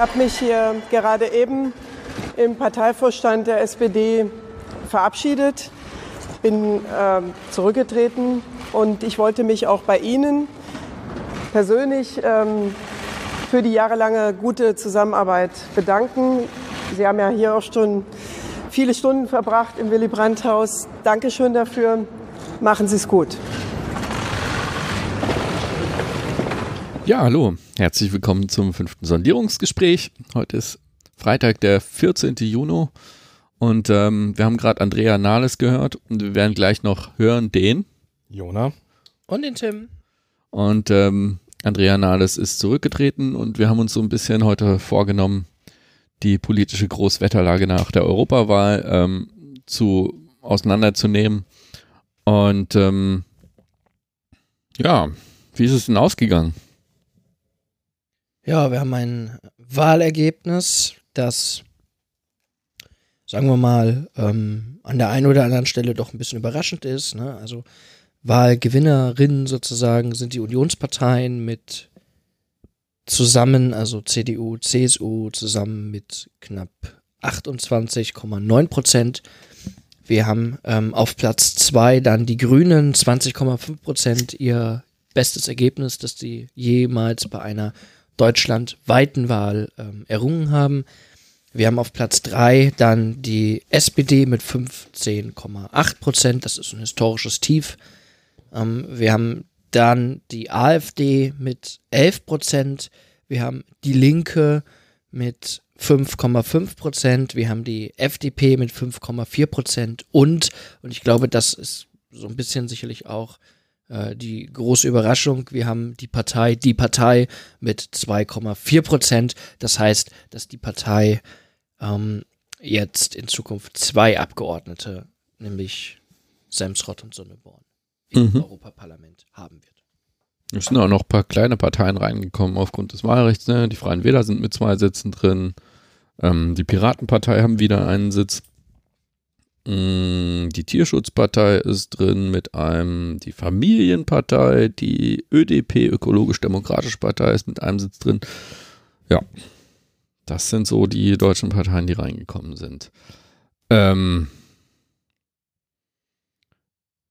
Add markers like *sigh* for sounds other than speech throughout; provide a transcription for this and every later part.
Ich habe mich hier gerade eben im Parteivorstand der SPD verabschiedet, bin äh, zurückgetreten und ich wollte mich auch bei Ihnen persönlich ähm, für die jahrelange gute Zusammenarbeit bedanken. Sie haben ja hier auch schon viele Stunden verbracht im Willy Brandt-Haus. Dankeschön dafür. Machen Sie es gut. Ja, hallo. Herzlich willkommen zum fünften Sondierungsgespräch. Heute ist Freitag, der 14. Juni. Und ähm, wir haben gerade Andrea Nahles gehört und wir werden gleich noch hören den Jona und den Tim. Und ähm, Andrea Nahles ist zurückgetreten und wir haben uns so ein bisschen heute vorgenommen, die politische Großwetterlage nach der Europawahl ähm, zu auseinanderzunehmen. Und ähm, ja, wie ist es denn ausgegangen? Ja, wir haben ein Wahlergebnis, das, sagen wir mal, ähm, an der einen oder anderen Stelle doch ein bisschen überraschend ist. Ne? Also Wahlgewinnerinnen sozusagen sind die Unionsparteien mit zusammen, also CDU, CSU, zusammen mit knapp 28,9 Prozent. Wir haben ähm, auf Platz zwei dann die Grünen, 20,5 Prozent, ihr bestes Ergebnis, das sie jemals bei einer deutschlandweiten Wahl ähm, errungen haben. Wir haben auf Platz drei dann die SPD mit 15,8 Prozent, das ist ein historisches Tief. Ähm, wir haben dann die AfD mit 11 Prozent. Wir haben die Linke mit 5,5 Prozent. Wir haben die FDP mit 5,4 Prozent. Und, und ich glaube, das ist so ein bisschen sicherlich auch äh, die große Überraschung, wir haben die Partei, die Partei mit 2,4 Prozent. Das heißt, dass die Partei ähm, jetzt in Zukunft zwei Abgeordnete, nämlich Semsrott und Sonneborn im mhm. Europaparlament haben wird. Es sind auch noch ein paar kleine Parteien reingekommen aufgrund des Wahlrechts. Ne? Die Freien Wähler sind mit zwei Sitzen drin. Ähm, die Piratenpartei haben wieder einen Sitz. Mm, die Tierschutzpartei ist drin mit einem, die Familienpartei, die ÖDP, Ökologisch-Demokratische Partei ist mit einem Sitz drin. Ja, das sind so die deutschen Parteien, die reingekommen sind. Ähm,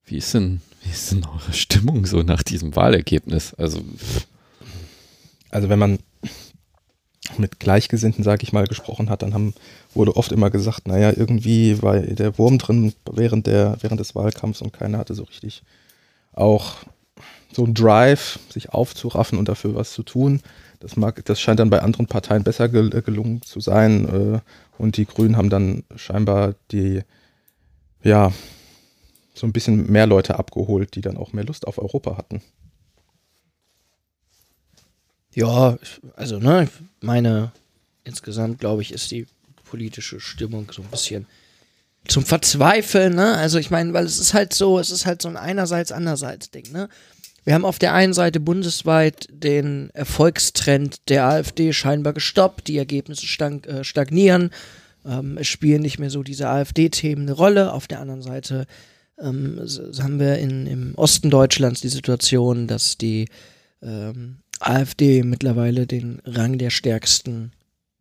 wie ist denn wie ist denn eure Stimmung so nach diesem Wahlergebnis? Also, also wenn man mit Gleichgesinnten, sag ich mal, gesprochen hat, dann haben, wurde oft immer gesagt, naja, irgendwie war der Wurm drin während, der, während des Wahlkampfs und keiner hatte so richtig auch so einen Drive, sich aufzuraffen und dafür was zu tun. Das, mag, das scheint dann bei anderen Parteien besser gelungen zu sein. Äh, und die Grünen haben dann scheinbar die, ja, so ein bisschen mehr Leute abgeholt, die dann auch mehr Lust auf Europa hatten. Ja, also, ne, meine, insgesamt glaube ich, ist die politische Stimmung so ein bisschen zum Verzweifeln, ne? Also ich meine, weil es ist halt so, es ist halt so ein einerseits, andererseits Ding, ne? Wir haben auf der einen Seite bundesweit den Erfolgstrend der AfD scheinbar gestoppt, die Ergebnisse äh, stagnieren, ähm, es spielen nicht mehr so diese AfD-Themen eine Rolle. Auf der anderen Seite ähm, haben wir in, im Osten Deutschlands die Situation, dass die ähm, AfD mittlerweile den Rang der stärksten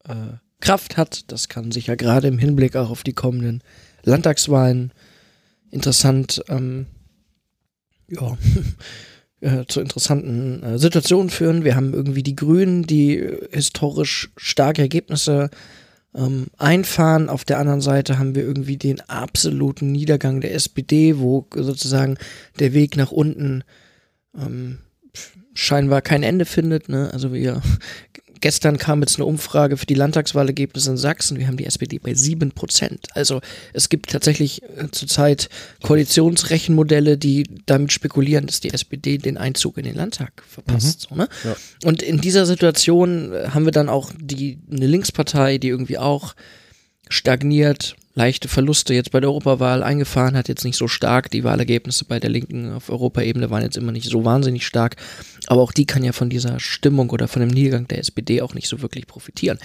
äh, Kraft hat. Das kann sich ja gerade im Hinblick auch auf die kommenden Landtagswahlen interessant, ähm, ja, *laughs* äh, zu interessanten äh, Situationen führen. Wir haben irgendwie die Grünen, die historisch starke Ergebnisse ähm, einfahren. Auf der anderen Seite haben wir irgendwie den absoluten Niedergang der SPD, wo sozusagen der Weg nach unten ähm, scheinbar kein Ende findet. Ne? Also wir *laughs* gestern kam jetzt eine Umfrage für die Landtagswahlergebnisse in Sachsen. Wir haben die SPD bei sieben Prozent. Also es gibt tatsächlich äh, zurzeit Koalitionsrechenmodelle, die damit spekulieren, dass die SPD den Einzug in den Landtag verpasst. Mhm. So, ne? ja. Und in dieser Situation äh, haben wir dann auch die eine Linkspartei, die irgendwie auch stagniert, leichte Verluste jetzt bei der Europawahl eingefahren hat, jetzt nicht so stark. Die Wahlergebnisse bei der Linken auf Europaebene waren jetzt immer nicht so wahnsinnig stark. Aber auch die kann ja von dieser Stimmung oder von dem Niedergang der SPD auch nicht so wirklich profitieren.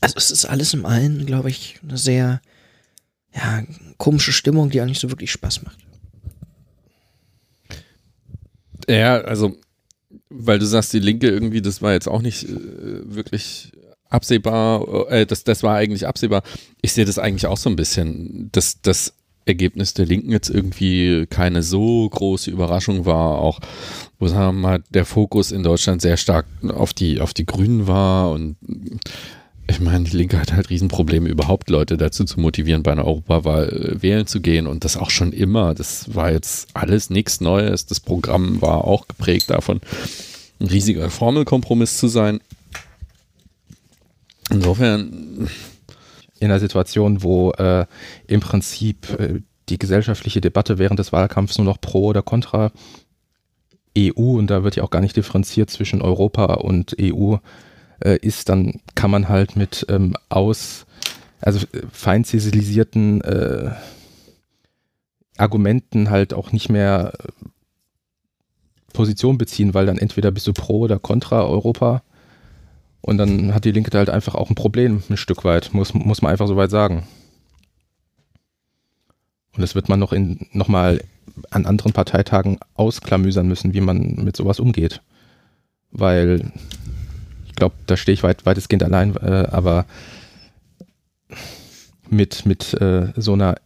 Also es ist alles im Allen, glaube ich, eine sehr ja, komische Stimmung, die auch nicht so wirklich Spaß macht. Ja, also, weil du sagst, die Linke irgendwie, das war jetzt auch nicht äh, wirklich absehbar, äh, das, das war eigentlich absehbar. Ich sehe das eigentlich auch so ein bisschen, dass das Ergebnis der Linken jetzt irgendwie keine so große Überraschung war, auch wo sagen wir mal, der Fokus in Deutschland sehr stark auf die, auf die Grünen war und ich meine, die Linke hat halt Riesenprobleme, überhaupt Leute dazu zu motivieren, bei einer Europawahl äh, wählen zu gehen. Und das auch schon immer. Das war jetzt alles nichts Neues. Das Programm war auch geprägt davon, ein riesiger Formelkompromiss zu sein. Insofern. In einer Situation, wo äh, im Prinzip äh, die gesellschaftliche Debatte während des Wahlkampfs nur noch pro oder contra EU, und da wird ja auch gar nicht differenziert zwischen Europa und EU, äh, ist, dann kann man halt mit ähm, aus, also äh, fein zivilisierten äh, Argumenten halt auch nicht mehr äh, Position beziehen, weil dann entweder bist du pro oder contra Europa und dann hat die Linke da halt einfach auch ein Problem, ein Stück weit, muss, muss man einfach so weit sagen. Und das wird man noch in nochmal an anderen Parteitagen ausklamüsern müssen, wie man mit sowas umgeht. Weil ich glaube, da stehe ich weit, weitestgehend allein, äh, aber mit, mit äh, so einer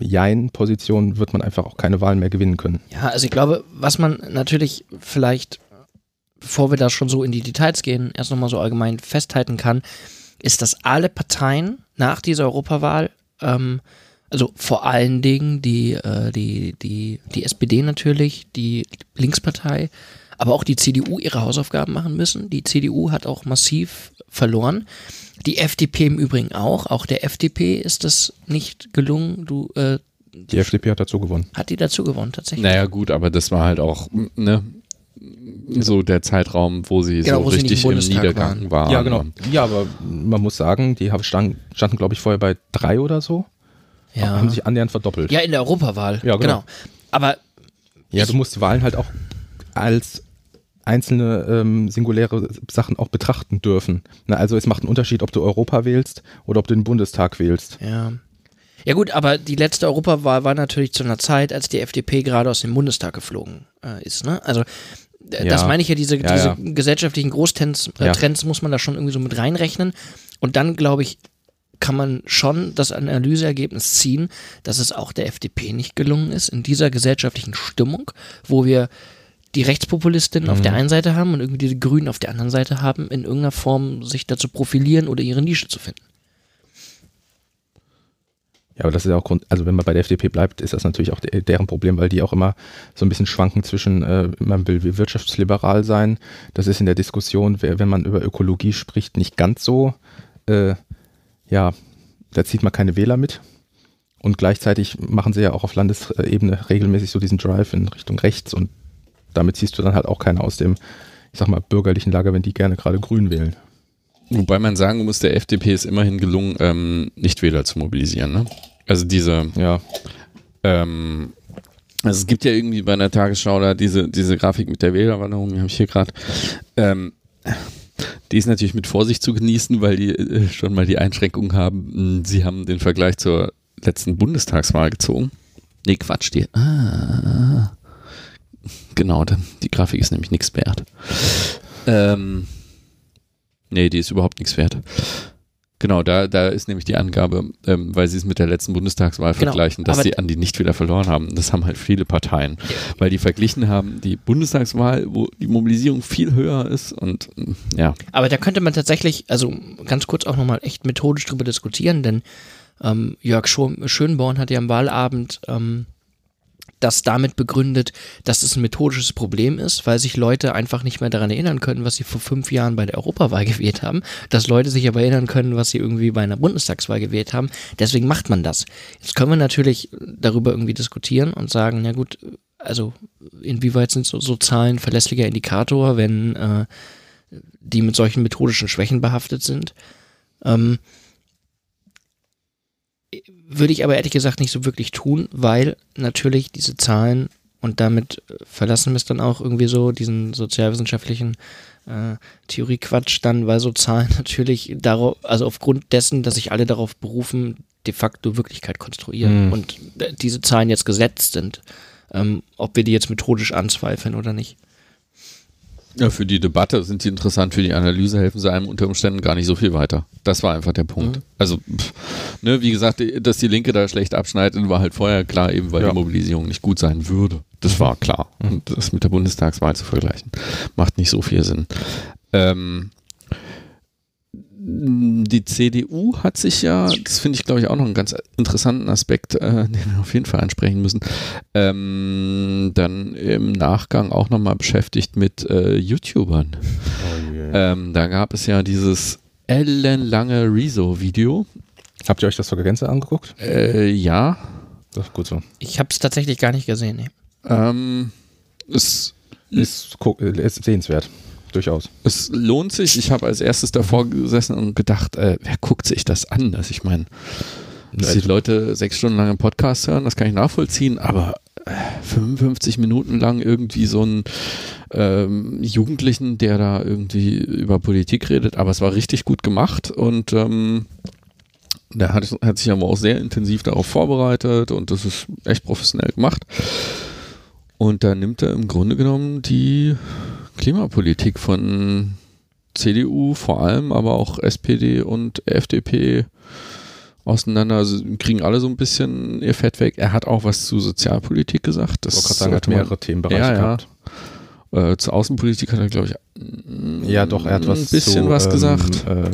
Jein-Position wird man einfach auch keine Wahlen mehr gewinnen können. Ja, also ich glaube, was man natürlich vielleicht, bevor wir da schon so in die Details gehen, erst nochmal so allgemein festhalten kann, ist, dass alle Parteien nach dieser Europawahl, ähm, also vor allen Dingen die, äh, die, die, die SPD natürlich, die Linkspartei, aber auch die CDU ihre Hausaufgaben machen müssen. Die CDU hat auch massiv verloren. Die FDP im Übrigen auch. Auch der FDP ist das nicht gelungen. Du, äh, die FDP hat dazu gewonnen. Hat die dazu gewonnen, tatsächlich? Naja, gut, aber das war halt auch, ne, so der Zeitraum, wo sie genau, so wo richtig sie im, im Niedergang waren. waren. Ja, genau. Ja, aber man muss sagen, die standen, standen glaube ich, vorher bei drei oder so. Ja. Haben sich annähernd verdoppelt. Ja, in der Europawahl. Ja, genau. genau. Aber. Ja, du musst die Wahlen halt auch als einzelne ähm, singuläre Sachen auch betrachten dürfen. Na, also es macht einen Unterschied, ob du Europa wählst oder ob du den Bundestag wählst. Ja. Ja gut, aber die letzte Europawahl war natürlich zu einer Zeit, als die FDP gerade aus dem Bundestag geflogen äh, ist. Ne? Also ja. das meine ich ja, diese, ja, diese gesellschaftlichen Großtrends äh, Trends muss man da schon irgendwie so mit reinrechnen. Und dann, glaube ich, kann man schon das Analyseergebnis ziehen, dass es auch der FDP nicht gelungen ist, in dieser gesellschaftlichen Stimmung, wo wir die Rechtspopulistinnen mhm. auf der mhm. einen Seite haben und irgendwie die Grünen auf der anderen Seite haben, in irgendeiner Form sich dazu profilieren oder ihre Nische zu finden. Ja, aber das ist ja auch Grund, also wenn man bei der FDP bleibt, ist das natürlich auch de deren Problem, weil die auch immer so ein bisschen schwanken zwischen, äh, man will wirtschaftsliberal sein. Das ist in der Diskussion, wenn man über Ökologie spricht, nicht ganz so. Äh, ja, da zieht man keine Wähler mit. Und gleichzeitig machen sie ja auch auf Landesebene regelmäßig so diesen Drive in Richtung rechts und damit ziehst du dann halt auch keiner aus dem, ich sag mal, bürgerlichen Lager, wenn die gerne gerade grün wählen. Wobei man sagen muss, der FDP ist immerhin gelungen, ähm, Nichtwähler zu mobilisieren. Ne? Also diese, ja, ähm, also es gibt ja irgendwie bei einer Tagesschau da diese, diese Grafik mit der Wählerwanderung, die habe ich hier gerade. Ähm, die ist natürlich mit Vorsicht zu genießen, weil die äh, schon mal die Einschränkung haben. Sie haben den Vergleich zur letzten Bundestagswahl gezogen. Nee, Quatsch, die. Ah, Genau, die Grafik ist nämlich nichts wert. Ähm, nee, die ist überhaupt nichts wert. Genau, da, da ist nämlich die Angabe, ähm, weil sie es mit der letzten Bundestagswahl genau, vergleichen, dass sie an die Nichtwähler verloren haben. Das haben halt viele Parteien, weil die verglichen haben die Bundestagswahl, wo die Mobilisierung viel höher ist und ja. Aber da könnte man tatsächlich, also ganz kurz auch nochmal echt methodisch drüber diskutieren, denn ähm, Jörg Schönborn hat ja am Wahlabend ähm, das damit begründet, dass es ein methodisches Problem ist, weil sich Leute einfach nicht mehr daran erinnern können, was sie vor fünf Jahren bei der Europawahl *laughs* gewählt haben, dass Leute sich aber erinnern können, was sie irgendwie bei einer Bundestagswahl gewählt haben. Deswegen macht man das. Jetzt können wir natürlich darüber irgendwie diskutieren und sagen, na gut, also inwieweit sind so, so Zahlen verlässlicher Indikator, wenn äh, die mit solchen methodischen Schwächen behaftet sind. Ähm, würde ich aber ehrlich gesagt nicht so wirklich tun, weil natürlich diese Zahlen und damit verlassen wir es dann auch irgendwie so, diesen sozialwissenschaftlichen äh, Theoriequatsch dann, weil so Zahlen *laughs* natürlich darauf, also aufgrund dessen, dass sich alle darauf berufen, de facto Wirklichkeit konstruieren mhm. und äh, diese Zahlen jetzt gesetzt sind, ähm, ob wir die jetzt methodisch anzweifeln oder nicht. Ja, für die Debatte sind sie interessant, für die Analyse helfen sie einem unter Umständen gar nicht so viel weiter. Das war einfach der Punkt. Mhm. Also, pff, ne, wie gesagt, dass die Linke da schlecht abschneidet, war halt vorher klar, eben weil Ja. die Mobilisierung nicht gut sein würde. Das war klar. Und das mit der Bundestagswahl zu vergleichen, macht nicht so viel Sinn. Ähm, die CDU hat sich ja, das finde ich glaube ich auch noch einen ganz interessanten Aspekt, äh, *laughs* den wir auf jeden Fall ansprechen müssen, ähm, dann im Nachgang auch nochmal beschäftigt mit äh, YouTubern. Ähm, da gab es ja dieses ellenlange Rezo-Video. Habt ihr euch das zur Gänze angeguckt? Äh, ja, Das ist gut so. Ich habe es tatsächlich gar nicht gesehen. Nee. ähm, es Ist, ist sehenswert. Durchaus. es lohnt sich. Ich habe als erstes davor gesessen und gedacht, äh, wer guckt sich das an? Also ich meine, dass die Leute sechs Stunden lang einen Podcast hören, das kann ich nachvollziehen, aber äh, 55 Minuten lang irgendwie so einen ähm, Jugendlichen, der da irgendwie über Politik redet, aber es war richtig gut gemacht und ähm, der hat, hat sich aber auch sehr intensiv darauf vorbereitet und das ist echt professionell gemacht. Und da nimmt er im Grunde genommen die Klimapolitik von CDU vor allem, aber auch SPD und FDP auseinander. Also kriegen alle so ein bisschen ihr Fett weg. Er hat auch was zu Sozialpolitik gesagt. Das Ich sagen, er hat man- mehrere Themenbereiche Ja, ja. gehabt. Äh, zur Außenpolitik hat er, glaube ich, Ja, doch, er hat was ein bisschen zu, was ähm, gesagt. Äh,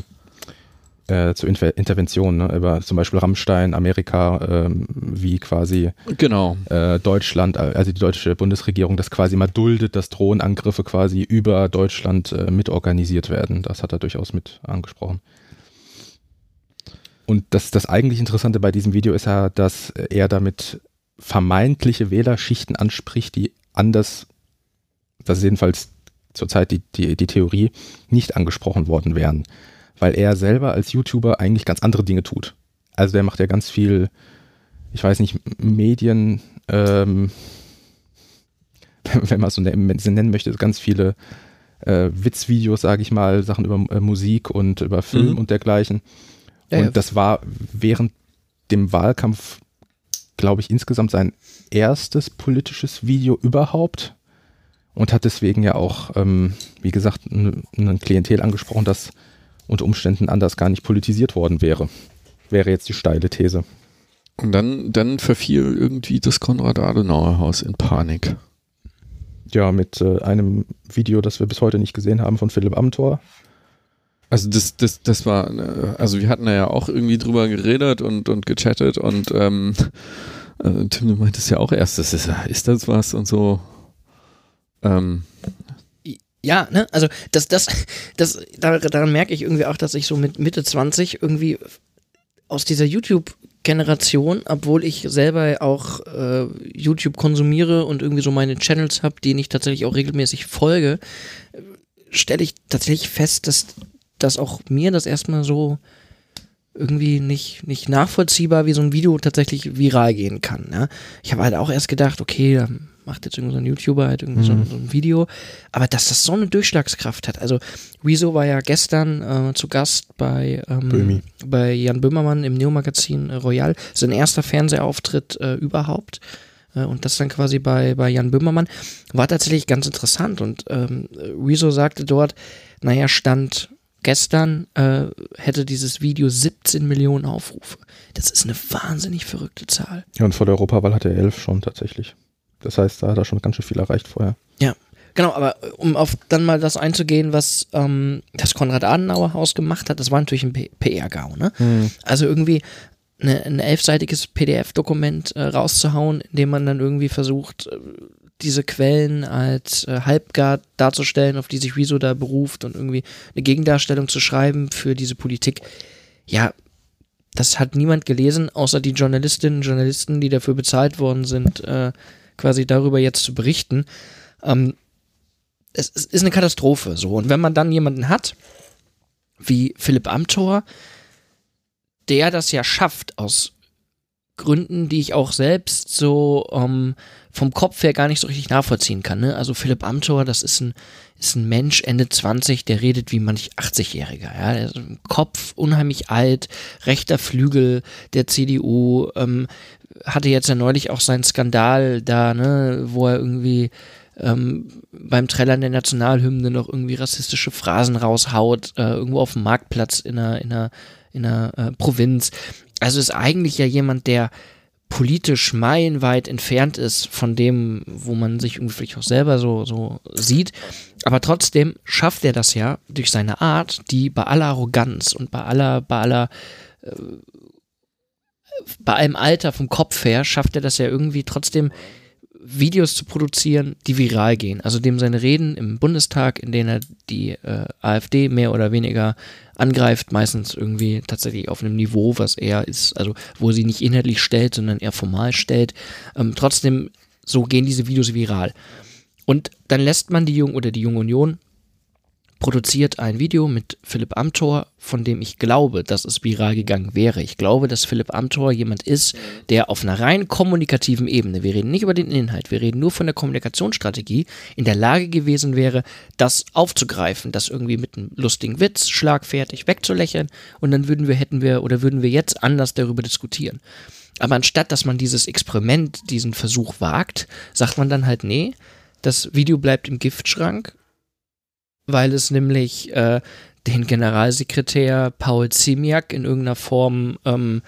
äh, zu Inter Interventionen, ne? über zum Beispiel Rammstein, Amerika, ähm, wie quasi Genau. äh, Deutschland, äh, also die deutsche Bundesregierung, das quasi mal duldet, dass Drohnenangriffe quasi über Deutschland äh, mitorganisiert werden. Das hat er durchaus mit angesprochen. Und das, das eigentlich Interessante bei diesem Video ist ja, dass er damit vermeintliche Wählerschichten anspricht, die anders, das ist jedenfalls zurzeit die, die, die Theorie, nicht angesprochen worden wären. Weil er selber als YouTuber eigentlich ganz andere Dinge tut. Also der macht ja ganz viel, ich weiß nicht, Medien, ähm, *laughs* wenn man es so nennen, möchte, ganz viele äh, Witzvideos, sage ich mal, Sachen über äh, Musik und über Film Mhm. und dergleichen. Ja, und ja. das war während dem Wahlkampf, glaube ich, insgesamt sein erstes politisches Video überhaupt und hat deswegen ja auch, ähm, wie gesagt, ein Klientel angesprochen, das unter Umständen anders gar nicht politisiert worden wäre. Wäre jetzt die steile These. Und dann, dann verfiel irgendwie das Konrad-Adenauer-Haus in Panik. Ja, mit äh, einem Video, das wir bis heute nicht gesehen haben von Philipp Amthor. Also das, das, das war, äh, also wir hatten da ja auch irgendwie drüber geredet und, und gechattet und ähm, äh, Tim, du meintest ja auch erst, das ist, ist das was und so. Ähm, Ja, ne, also das, das, das, da- daran merke ich irgendwie auch, dass ich so mit Mitte 20 irgendwie aus dieser YouTube-Generation, obwohl ich selber auch äh, YouTube konsumiere und irgendwie so meine Channels habe, denen ich tatsächlich auch regelmäßig folge, stelle ich tatsächlich fest, dass, dass auch mir das erstmal so irgendwie nicht, nicht nachvollziehbar, wie so ein Video tatsächlich viral gehen kann. Ja? Ich habe halt auch erst gedacht, okay, da macht jetzt irgendwie so ein YouTuber halt irgendwie so, so ein Video, aber dass das so eine Durchschlagskraft hat. Also Rezo war ja gestern äh, zu Gast bei, ähm, bei Jan Böhmermann im Neo-Magazin äh, Royal. Sein erster Fernsehauftritt äh, überhaupt. Äh, Und das dann quasi bei, bei Jan Böhmermann. War tatsächlich ganz interessant. Und ähm, Rezo sagte dort, naja, stand gestern äh, hätte dieses Video 17 Millionen Aufrufe. Das ist eine wahnsinnig verrückte Zahl. Ja, und vor der Europawahl hatte er elf schon tatsächlich. Das heißt, da hat er schon ganz schön viel erreicht vorher. Genau, aber um auf dann mal das einzugehen, was ähm, das Konrad-Adenauer-Haus gemacht hat, das war natürlich ein PR-GAU, ne? Also irgendwie eine, ein elfseitiges PDF-Dokument äh, rauszuhauen, in dem man dann irgendwie versucht, äh, diese Quellen als äh, halbgar darzustellen, auf die sich Rezo da beruft und irgendwie eine Gegendarstellung zu schreiben für diese Politik. Ja, das hat niemand gelesen, außer die Journalistinnen und Journalisten, die dafür bezahlt worden sind, äh, quasi darüber jetzt zu berichten. Ähm, es, es ist eine Katastrophe so. Und wenn man dann jemanden hat, wie Philipp Amthor, der das ja schafft, aus Gründen, die ich auch selbst so ähm, vom Kopf her gar nicht so richtig nachvollziehen kann. Ne? Also Philipp Amthor, das ist ein, ist ein Mensch Ende 20, der redet wie manch 80-Jähriger. Ja? Im Kopf unheimlich alt, rechter Flügel der CDU, ähm, hatte jetzt ja neulich auch seinen Skandal da, ne, wo er irgendwie ähm, beim Trällern der Nationalhymne noch irgendwie rassistische Phrasen raushaut, äh, irgendwo auf dem Marktplatz in einer, in einer, in einer äh, Provinz. Also ist eigentlich ja jemand, der politisch meilenweit entfernt ist von dem, wo man sich irgendwie vielleicht auch selber so, so sieht. Aber trotzdem schafft er das ja durch seine Art, die bei aller Arroganz und bei aller, bei aller, äh, bei allem Alter vom Kopf her, schafft er das ja irgendwie trotzdem Videos zu produzieren, die viral gehen. Also dem seine Reden im Bundestag, in denen er die äh, AfD mehr oder weniger angreift, meistens irgendwie tatsächlich auf einem Niveau, was er ist, also wo sie nicht inhaltlich stellt, sondern eher formal stellt. Ähm, trotzdem, so gehen diese Videos viral. Und dann lässt man die Jung oder die Junge Union produziert ein Video mit Philipp Amthor, von dem ich glaube, dass es viral gegangen wäre. Ich glaube, dass Philipp Amthor jemand ist, der auf einer rein kommunikativen Ebene, wir reden nicht über den Inhalt, wir reden nur von der Kommunikationsstrategie, in der Lage gewesen wäre, das aufzugreifen, das irgendwie mit einem lustigen Witz schlagfertig wegzulächeln und dann würden wir, hätten wir oder würden wir jetzt anders darüber diskutieren. Aber anstatt, dass man dieses Experiment, diesen Versuch wagt, sagt man dann halt, nee, das Video bleibt im Giftschrank weil es nämlich äh, den Generalsekretär Paul Ziemiak in irgendeiner Form ähm,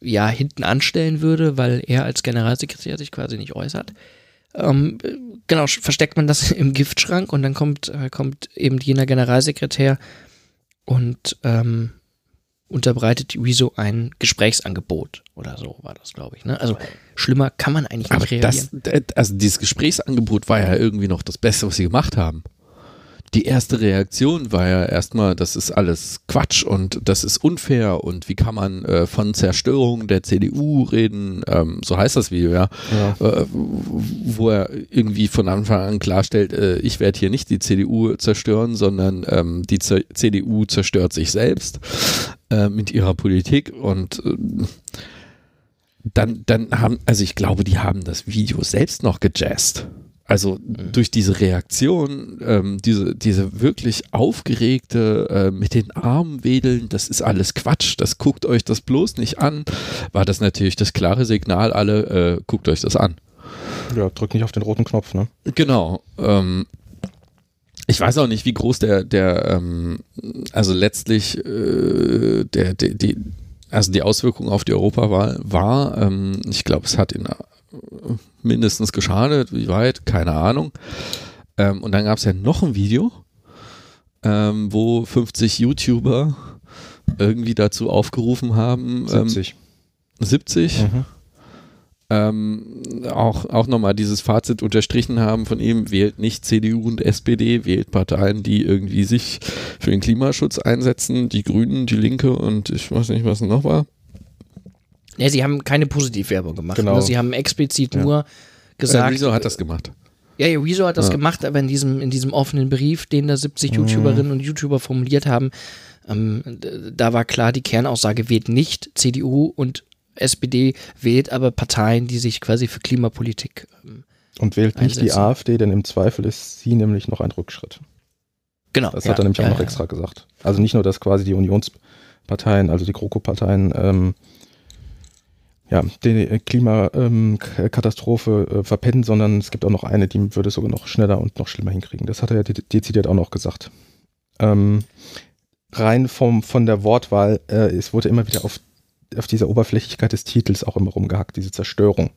ja hinten anstellen würde, weil er als Generalsekretär sich quasi nicht äußert. Ähm, genau, versteckt man das *laughs* im Giftschrank und dann kommt, äh, kommt eben jener Generalsekretär und ähm, unterbreitet Wieso ein Gesprächsangebot oder so war das, glaube ich. Ne? Also schlimmer kann man eigentlich nicht Aber reagieren. das, also dieses Gesprächsangebot war ja irgendwie noch das Beste, was sie gemacht haben die erste Reaktion war ja erstmal, das ist alles Quatsch und das ist unfair und wie kann man äh, von Zerstörung der CDU reden, ähm, so heißt das Video, ja, ja. Äh, wo er irgendwie von Anfang an klarstellt, äh, ich werde hier nicht die CDU zerstören, sondern ähm, die Z CDU zerstört sich selbst äh, mit ihrer Politik und äh, dann, dann haben, also ich glaube, die haben das Video selbst noch gejazzt. Also mhm. durch diese Reaktion, ähm, diese, diese wirklich aufgeregte, äh, mit den Armen wedeln, das ist alles Quatsch, das guckt euch das bloß nicht an, war das natürlich das klare Signal, alle äh, guckt euch das an. Ja, drückt nicht auf den roten Knopf, ne? Genau. Ähm, ich weiß auch nicht, wie groß der, der, ähm, also letztlich äh, der, der, die, also die Auswirkung auf die Europawahl war. Ähm, ich glaube, es hat in mindestens geschadet. Wie weit? Keine Ahnung. Ähm, und dann gab es ja noch ein Video, ähm, wo 50 YouTuber irgendwie dazu aufgerufen haben. 70. Ähm, 70. Mhm. Ähm, auch, auch nochmal dieses Fazit unterstrichen haben von ihm, wählt nicht CDU und SPD, wählt Parteien, die irgendwie sich für den Klimaschutz einsetzen, die Grünen, die Linke und ich weiß nicht, was noch war. Ja, sie haben keine Positivwerbung gemacht. Genau. Ne? Sie haben explizit ja. nur gesagt. Äh, wieso hat das gemacht? Ja, ja, Rezo hat das ja. gemacht, aber in diesem, in diesem offenen Brief, den da 70 mhm. YouTuberinnen und YouTuber formuliert haben, ähm, da war klar, die Kernaussage wählt nicht CDU und SPD, wählt aber Parteien, die sich quasi für Klimapolitik ähm, Und wählt nicht einsetzen. die AfD, denn im Zweifel ist sie nämlich noch ein Rückschritt. Genau. Das ja, hat er nämlich ja, auch noch extra gesagt. Also nicht nur, dass quasi die Unionsparteien, also die GroKo-Parteien, ähm, ja, die Klimakatastrophe äh, verpennen, sondern es gibt auch noch eine, die würde es sogar noch schneller und noch schlimmer hinkriegen. Das hat er ja dezidiert auch noch gesagt. Ähm, rein vom, von der Wortwahl, äh, es wurde immer wieder auf, auf dieser Oberflächlichkeit des Titels auch immer rumgehackt, diese Zerstörung.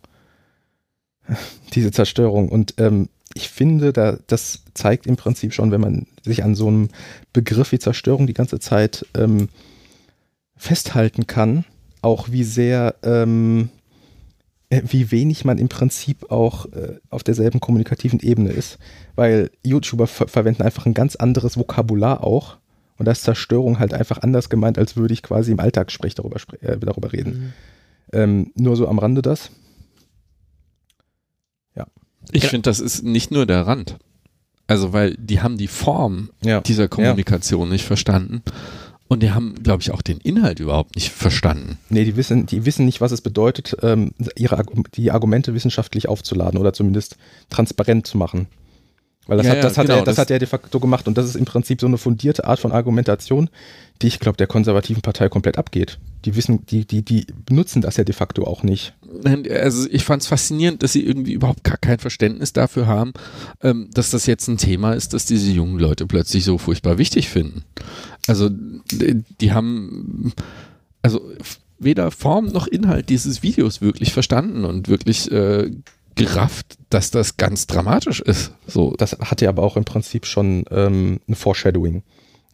*laughs* diese Zerstörung. Und ähm, ich finde, da, das zeigt im Prinzip schon, wenn man sich an so einem Begriff wie Zerstörung die ganze Zeit ähm, festhalten kann, auch wie sehr, ähm, äh, wie wenig man im Prinzip auch äh, auf derselben kommunikativen Ebene ist. Weil YouTuber ver verwenden einfach ein ganz anderes Vokabular auch. Und da ist Zerstörung halt einfach anders gemeint, als würde ich quasi im Alltagssprech darüber, äh, darüber reden. Mhm. Ähm, nur so am Rande das. Ja. Ich finde, das ist nicht nur der Rand. Also, weil die haben die Form ja. dieser Kommunikation ja. nicht verstanden. Und die haben, glaube ich, auch den Inhalt überhaupt nicht verstanden. Nee, die wissen, die wissen nicht, was es bedeutet, ähm, ihre, die Argumente wissenschaftlich aufzuladen oder zumindest transparent zu machen. Weil das, Ja, hat, ja, das, hat genau, er, das das- hat er de facto gemacht und das ist im Prinzip so eine fundierte Art von Argumentation, die ich glaube der konservativen Partei komplett abgeht. Die wissen, die, die, die benutzen das ja de facto auch nicht. Also ich fand es faszinierend, dass sie irgendwie überhaupt gar kein Verständnis dafür haben, ähm, dass das jetzt ein Thema ist, das diese jungen Leute plötzlich so furchtbar wichtig finden. Also die, die haben also weder Form noch Inhalt dieses Videos wirklich verstanden und wirklich äh, gerafft, dass das ganz dramatisch ist. So, Das hatte aber auch im Prinzip schon ähm, ein Foreshadowing.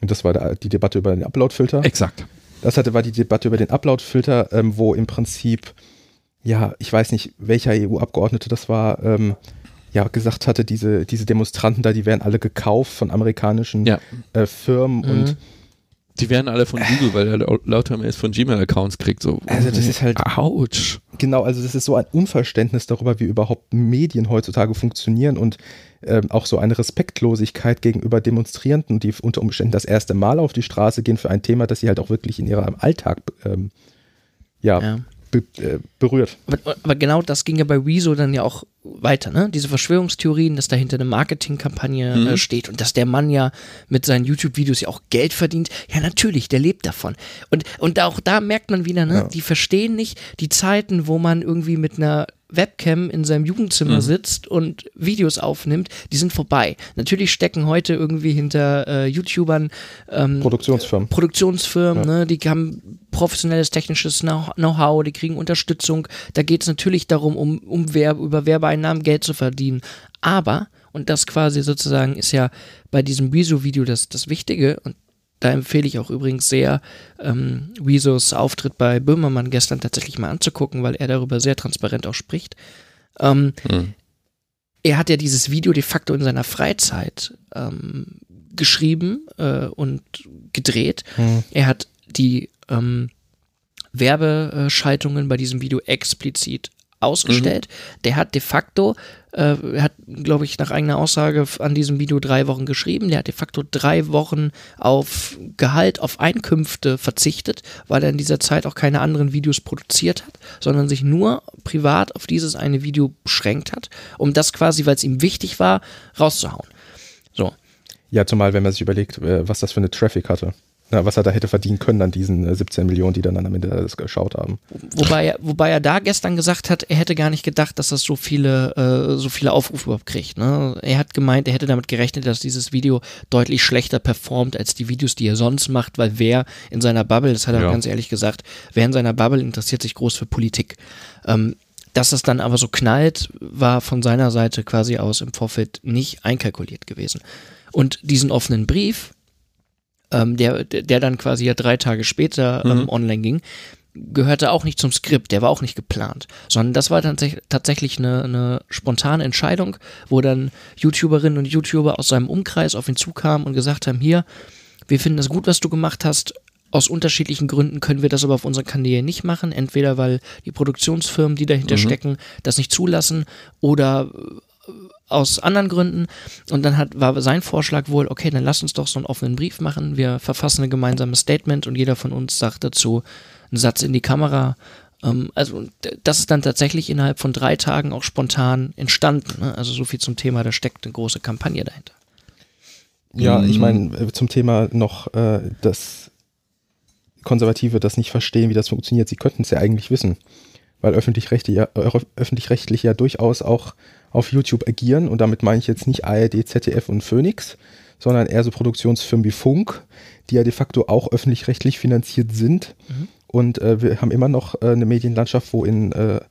Und das war da, die Debatte über den Upload-Filter. exakt. Das hatte war die Debatte über den Upload-Filter, ähm, wo im Prinzip, ja, ich weiß nicht, welcher EU-Abgeordnete das war, ähm, ja, gesagt hatte, diese, diese Demonstranten da, die werden alle gekauft von amerikanischen Ja. äh, Firmen Mhm. und Die werden alle von Google, weil er lau- lauter Mails von Gmail-Accounts kriegt. So, Also das ist halt- Autsch. Genau, also das ist so ein Unverständnis darüber, wie überhaupt Medien heutzutage funktionieren und ähm, auch so eine Respektlosigkeit gegenüber Demonstrierenden, die unter Umständen das erste Mal auf die Straße gehen für ein Thema, das sie halt auch wirklich in ihrem Alltag ähm, ja, Ja. Be äh, berührt. Aber, aber genau das ging ja bei Rezo dann ja auch weiter, ne? Diese Verschwörungstheorien, dass dahinter eine Marketingkampagne Mhm. äh, steht und dass der Mann ja mit seinen YouTube-Videos ja auch Geld verdient. Ja, natürlich, der lebt davon. Und, und auch da merkt man wieder, ne? Ja. Die verstehen nicht die Zeiten, wo man irgendwie mit einer Webcam in seinem Jugendzimmer Mhm. sitzt und Videos aufnimmt, die sind vorbei. Natürlich stecken heute irgendwie hinter äh, YouTubern ähm, Produktionsfirmen. Produktionsfirmen, Ja. ne, die haben professionelles technisches Know- Know-how, die kriegen Unterstützung. Da geht es natürlich darum, um, um Werb über Werbeeinnahmen Geld zu verdienen. Aber, und das quasi sozusagen ist ja bei diesem Rezo-Video das, das Wichtige, und da empfehle ich auch übrigens sehr, ähm, Rezos Auftritt bei Böhmermann gestern tatsächlich mal anzugucken, weil er darüber sehr transparent auch spricht. Ähm, Hm. er hat ja dieses Video de facto in seiner Freizeit ähm, geschrieben äh, und gedreht. Hm. Er hat die ähm, Werbeschaltungen bei diesem Video explizit ausgestellt. Der hat de facto, äh, hat, glaube ich, nach eigener Aussage an diesem Video drei Wochen geschrieben. Der hat de facto drei Wochen auf Gehalt, auf Einkünfte verzichtet, weil er in dieser Zeit auch keine anderen Videos produziert hat, sondern sich nur privat auf dieses eine Video beschränkt hat, um das quasi, weil es ihm wichtig war, rauszuhauen. So. Ja, zumal wenn man sich überlegt, äh, was das für eine Traffic hatte. Na, was er da hätte verdienen können an diesen äh, 17 Millionen, die dann am Ende das geschaut haben. Wobei er, wobei er da gestern gesagt hat, er hätte gar nicht gedacht, dass das so viele, äh, so viele Aufrufe überhaupt kriegt. Ne? Er hat gemeint, er hätte damit gerechnet, dass dieses Video deutlich schlechter performt als die Videos, die er sonst macht, weil wer in seiner Bubble, das hat er Ja. ganz ehrlich gesagt, wer in seiner Bubble interessiert sich groß für Politik. Ähm, dass es dann aber so knallt, war von seiner Seite quasi aus im Vorfeld nicht einkalkuliert gewesen. Und diesen offenen Brief, ähm, der, der dann quasi ja drei Tage später ähm, Mhm. online ging, gehörte auch nicht zum Skript, der war auch nicht geplant, sondern das war dann tats- tatsächlich eine, eine spontane Entscheidung, wo dann YouTuberinnen und YouTuber aus seinem Umkreis auf ihn zukamen und gesagt haben, hier, wir finden das gut, was du gemacht hast, aus unterschiedlichen Gründen können wir das aber auf unseren Kanälen nicht machen, entweder weil die Produktionsfirmen, die dahinter Mhm. stecken, das nicht zulassen oder aus anderen Gründen. Und dann hat, war sein Vorschlag wohl, okay, dann lass uns doch so einen offenen Brief machen. Wir verfassen ein gemeinsames Statement und jeder von uns sagt dazu einen Satz in die Kamera. Ähm, also und das ist dann tatsächlich innerhalb von drei Tagen auch spontan entstanden. Ne? Also so viel zum Thema, da steckt eine große Kampagne dahinter. Ja, ich Mhm. meine, äh, zum Thema noch, äh, dass Konservative das nicht verstehen, wie das funktioniert. Sie könnten es ja eigentlich wissen, weil öffentlich-rechtlich ja, ja durchaus auch auf YouTube agieren und damit meine ich jetzt nicht ARD, ZDF und Phoenix, sondern eher so Produktionsfirmen wie Funk, die ja de facto auch öffentlich-rechtlich finanziert sind. Mhm. Und äh, wir haben immer noch äh, eine Medienlandschaft, wo in äh,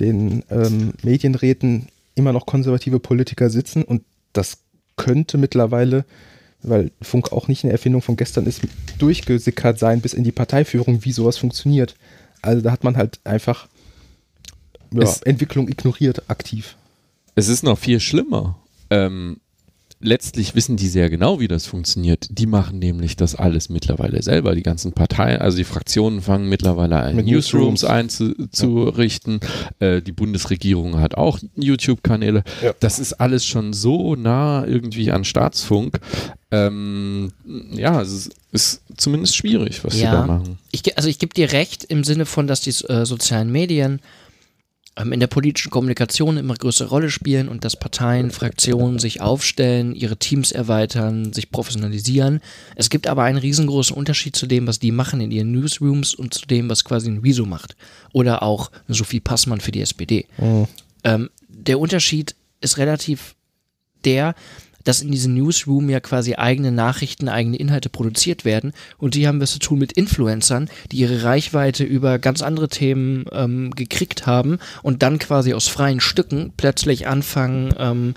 den ähm, Medienräten immer noch konservative Politiker sitzen und das könnte mittlerweile, weil Funk auch nicht eine Erfindung von gestern ist, durchgesickert sein bis in die Parteiführung, wie sowas funktioniert. Also da hat man halt einfach ja, Entwicklung ignoriert aktiv. Es ist noch viel schlimmer. Ähm, letztlich wissen die sehr genau, wie das funktioniert. Die machen nämlich das alles mittlerweile selber. Die ganzen Parteien, also die Fraktionen fangen mittlerweile an, Mit Newsrooms Newsrooms. einzurichten. Äh, die Bundesregierung hat auch YouTube-Kanäle. Ja. Das ist alles schon so nah irgendwie an Staatsfunk. Ähm, ja, es ist, ist zumindest schwierig, was sie Ja. da machen. Ich, also ich gebe dir recht im Sinne von, dass die äh, sozialen Medien in der politischen Kommunikation immer größere Rolle spielen und dass Parteien, Fraktionen sich aufstellen, ihre Teams erweitern, sich professionalisieren. Es gibt aber einen riesengroßen Unterschied zu dem, was die machen in ihren Newsrooms und zu dem, was quasi ein Wieso macht. Oder auch Sophie Passmann für die SPD. Mhm. Ähm, der Unterschied ist relativ der, dass in diesem Newsroom ja quasi eigene Nachrichten, eigene Inhalte produziert werden. Und die haben wir zu tun mit Influencern, die ihre Reichweite über ganz andere Themen ähm, gekriegt haben und dann quasi aus freien Stücken plötzlich anfangen, ähm,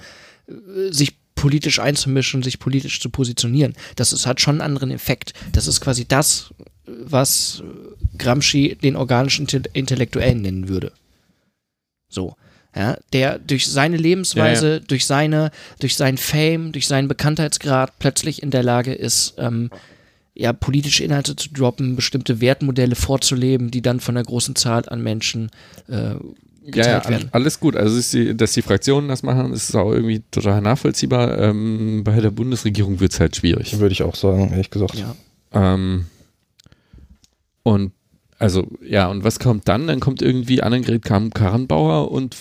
sich politisch einzumischen, sich politisch zu positionieren. Das ist, hat schon einen anderen Effekt. Das ist quasi das, was Gramsci den organischen Intellektuellen nennen würde. So ja, der durch seine Lebensweise, ja, ja. durch seine, durch seinen Fame, durch seinen Bekanntheitsgrad plötzlich in der Lage ist, ähm, ja, politische Inhalte zu droppen, bestimmte Wertmodelle vorzuleben, die dann von einer großen Zahl an Menschen äh, geteilt ja, werden. Alles gut. Also, die, dass die Fraktionen das machen, ist auch irgendwie total nachvollziehbar. Ähm, bei der Bundesregierung wird es halt schwierig. Würde ich auch sagen, ehrlich gesagt. Ja. Ähm, und also ja, und was kommt dann? Dann kommt irgendwie Annegret Karrenbauer und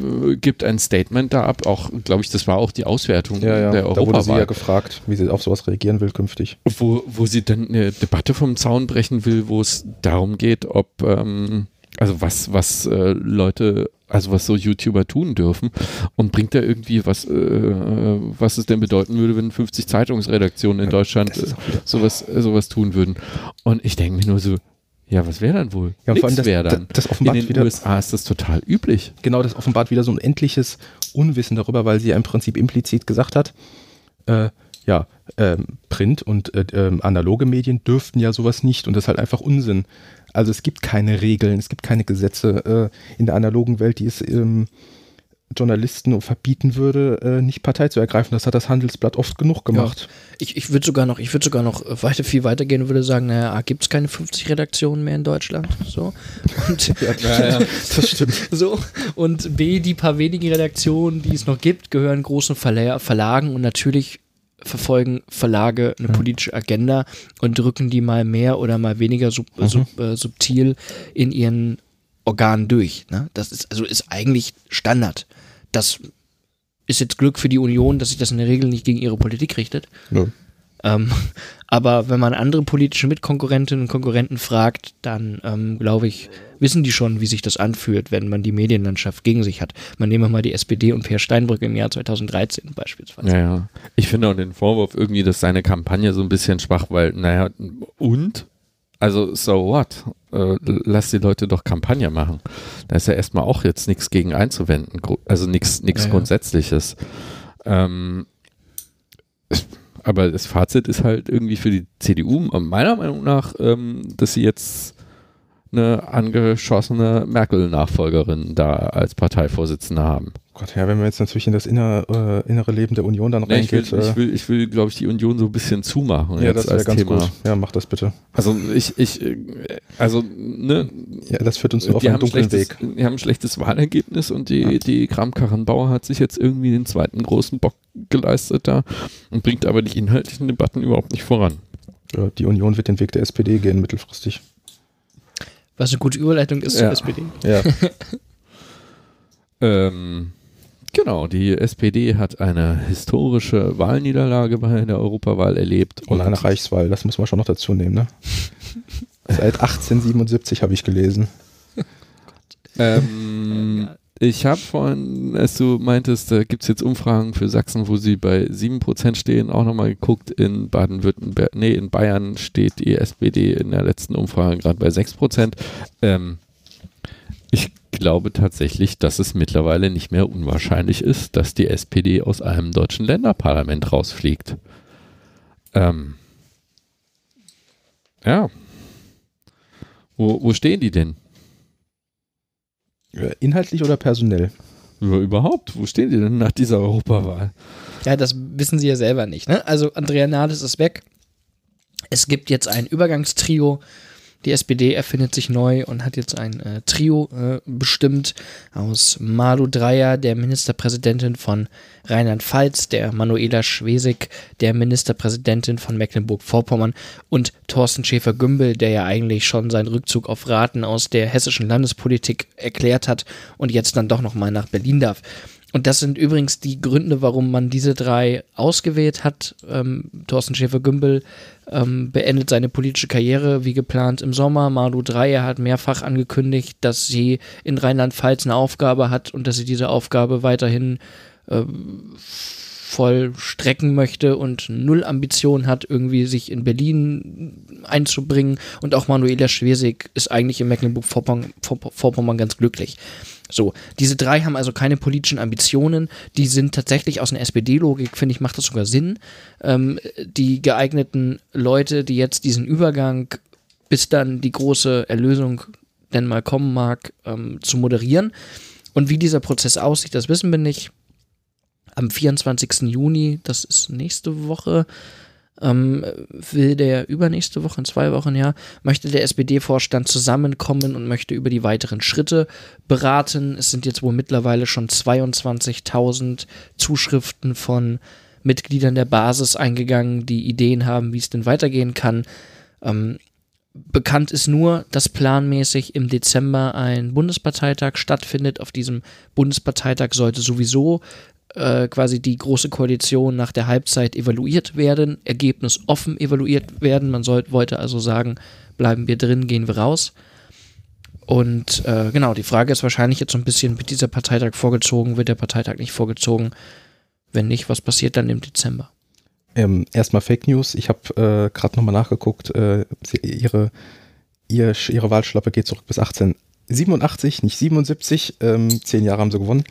äh, gibt ein Statement da ab. Auch, glaube ich, das war auch die Auswertung ja, ja. der Europawahl. Da wurde sie ja gefragt, wie sie auf sowas reagieren will künftig. Wo, wo sie dann eine Debatte vom Zaun brechen will, wo es darum geht, ob, ähm, also was, was äh, Leute, also was so YouTuber tun dürfen und bringt da irgendwie was, äh, was es denn bedeuten würde, wenn 50 Zeitungsredaktionen in Deutschland äh, sowas, sowas tun würden. Und ich denke mir nur so, ja, was wäre dann wohl? Ja, vor allem das, dann. Das, offenbart In den wieder, USA ist das total üblich. Genau, das offenbart wieder so ein endliches Unwissen darüber, weil sie ja im Prinzip implizit gesagt hat, äh, ja, ähm, Print und äh, äh, analoge Medien dürften ja sowas nicht und das ist halt einfach Unsinn. Also es gibt keine Regeln, es gibt keine Gesetze äh, in der analogen Welt, die es ähm, Journalisten verbieten würde, äh, nicht Partei zu ergreifen. Das hat das Handelsblatt oft genug gemacht. Ja. Ich, ich würde sogar noch, ich würde sogar noch weiter, viel weiter gehen und würde sagen, naja, gibt es keine 50 Redaktionen mehr in Deutschland. So. Und, *laughs* ja, ja, das stimmt. *laughs* So. Und B, die paar wenigen Redaktionen, die es noch gibt, gehören großen Verla Verlagen und natürlich verfolgen Verlage eine politische Agenda und drücken die mal mehr oder mal weniger sub, mhm. sub, äh, subtil in ihren Organen durch. Ne? Das ist also ist eigentlich Standard. Das ist jetzt Glück für die Union, dass sich das in der Regel nicht gegen ihre Politik richtet. Ja. Ähm, *laughs* aber wenn man andere politische Mitkonkurrentinnen und Konkurrenten fragt, dann ähm, glaube ich, wissen die schon, wie sich das anfühlt, wenn man die Medienlandschaft gegen sich hat. Man nehme mal die SPD und Peer Steinbrück im Jahr 2013 beispielsweise. Ja, ja. Ich finde auch den Vorwurf irgendwie, dass seine Kampagne so ein bisschen schwach, weil, naja, und? Also, so what? Äh, lass die Leute doch Kampagne machen. Da ist ja erstmal auch jetzt nichts gegen einzuwenden. Also nichts ja, ja. Grundsätzliches. Ähm, aber das Fazit ist halt irgendwie für die CDU meiner Meinung nach, ähm, dass sie jetzt eine angeschossene Merkel-Nachfolgerin da als Parteivorsitzende haben. Gott, ja, wenn man jetzt natürlich in das innere, äh, innere Leben der Union dann nee, reingeht. Ich will, äh, ich will, ich will glaube ich, die Union so ein bisschen zumachen. Ja, das wäre ganz Thema. gut. Ja, mach das bitte. Also ich, ich, äh, also, ne. Ja, das führt uns nur auf einen dunklen Weg. Wir haben ein schlechtes Wahlergebnis und die, ja. die Kram-Karrenbauer hat sich jetzt irgendwie den zweiten großen Bock geleistet da und bringt aber die inhaltlichen Debatten überhaupt nicht voran. Ja, die Union wird den Weg der SPD gehen, mittelfristig. Was eine gute Überleitung ist ja. zur SPD. Ja. *laughs* *laughs* ähm, genau, die SPD hat eine historische Wahlniederlage bei der Europawahl erlebt. Und, und eine Reichswahl, das muss man schon noch dazu nehmen, ne? *laughs* Seit 1877 habe ich gelesen. *laughs* ähm, ich habe vorhin, als du meintest, da gibt es jetzt Umfragen für Sachsen, wo sie bei 7% stehen, auch nochmal geguckt. In Baden-Württemberg, nee, in Bayern steht die SPD in der letzten Umfrage gerade bei 6%. Ähm, ich glaube tatsächlich, dass es mittlerweile nicht mehr unwahrscheinlich ist, dass die SPD aus einem deutschen Länderparlament rausfliegt. Ähm, ja. Wo, wo stehen die denn? Äh, inhaltlich oder personell? Überhaupt. Wo stehen die denn nach dieser Europawahl? Ja, das wissen sie ja selber nicht. Ne? Also Andrea Nahles ist weg. Es gibt jetzt ein Übergangstrio, Die SPD erfindet sich neu und hat jetzt ein äh, Trio äh, bestimmt aus Malu Dreyer, der Ministerpräsidentin von Rheinland-Pfalz, der Manuela Schwesig, der Ministerpräsidentin von Mecklenburg-Vorpommern und Thorsten Schäfer-Gümbel, der ja eigentlich schon seinen Rückzug auf Raten aus der hessischen Landespolitik erklärt hat und jetzt dann doch nochmal nach Berlin darf. Und das sind übrigens die Gründe, warum man diese drei ausgewählt hat. Ähm, Thorsten Schäfer-Gümbel ähm, beendet seine politische Karriere wie geplant im Sommer. Malu Dreyer hat mehrfach angekündigt, dass sie in Rheinland-Pfalz eine Aufgabe hat und dass sie diese Aufgabe weiterhin äh, vollstrecken möchte und null Ambition hat, irgendwie sich in Berlin einzubringen. Und auch Manuela Schwesig ist eigentlich in Mecklenburg-Vorpommern ganz glücklich. So, diese drei haben also keine politischen Ambitionen, die sind tatsächlich aus einer SPD-Logik, finde ich, macht das sogar Sinn. Ähm, die geeigneten Leute, die jetzt diesen Übergang, bis dann die große Erlösung denn mal kommen mag, ähm, zu moderieren. Und wie dieser Prozess aussieht, das wissen wir nicht. Am 24. Juni, das ist nächste Woche, ähm, will der übernächste Woche, in zwei Wochen, ja, möchte der SPD-Vorstand zusammenkommen und möchte über die weiteren Schritte beraten. Es sind jetzt wohl mittlerweile schon 22.000 Zuschriften von Mitgliedern der Basis eingegangen, die Ideen haben, wie es denn weitergehen kann. Ähm, bekannt ist nur, dass planmäßig im Dezember ein Bundesparteitag stattfindet. Auf diesem Bundesparteitag sollte sowieso äh, quasi die große Koalition nach der Halbzeit evaluiert werden, Ergebnis offen evaluiert werden. Man sollte, wollte also sagen, bleiben wir drin, gehen wir raus. Und äh, genau, die Frage ist wahrscheinlich jetzt so ein bisschen, wird dieser Parteitag vorgezogen, wird der Parteitag nicht vorgezogen? Wenn nicht, was passiert dann im Dezember? Ähm, erstmal Fake News. Ich habe äh, gerade nochmal nachgeguckt. Äh, ihre, ihr, ihre Wahlschlappe geht zurück bis 1887, nicht 77. Ähm, zehn Jahre haben sie gewonnen.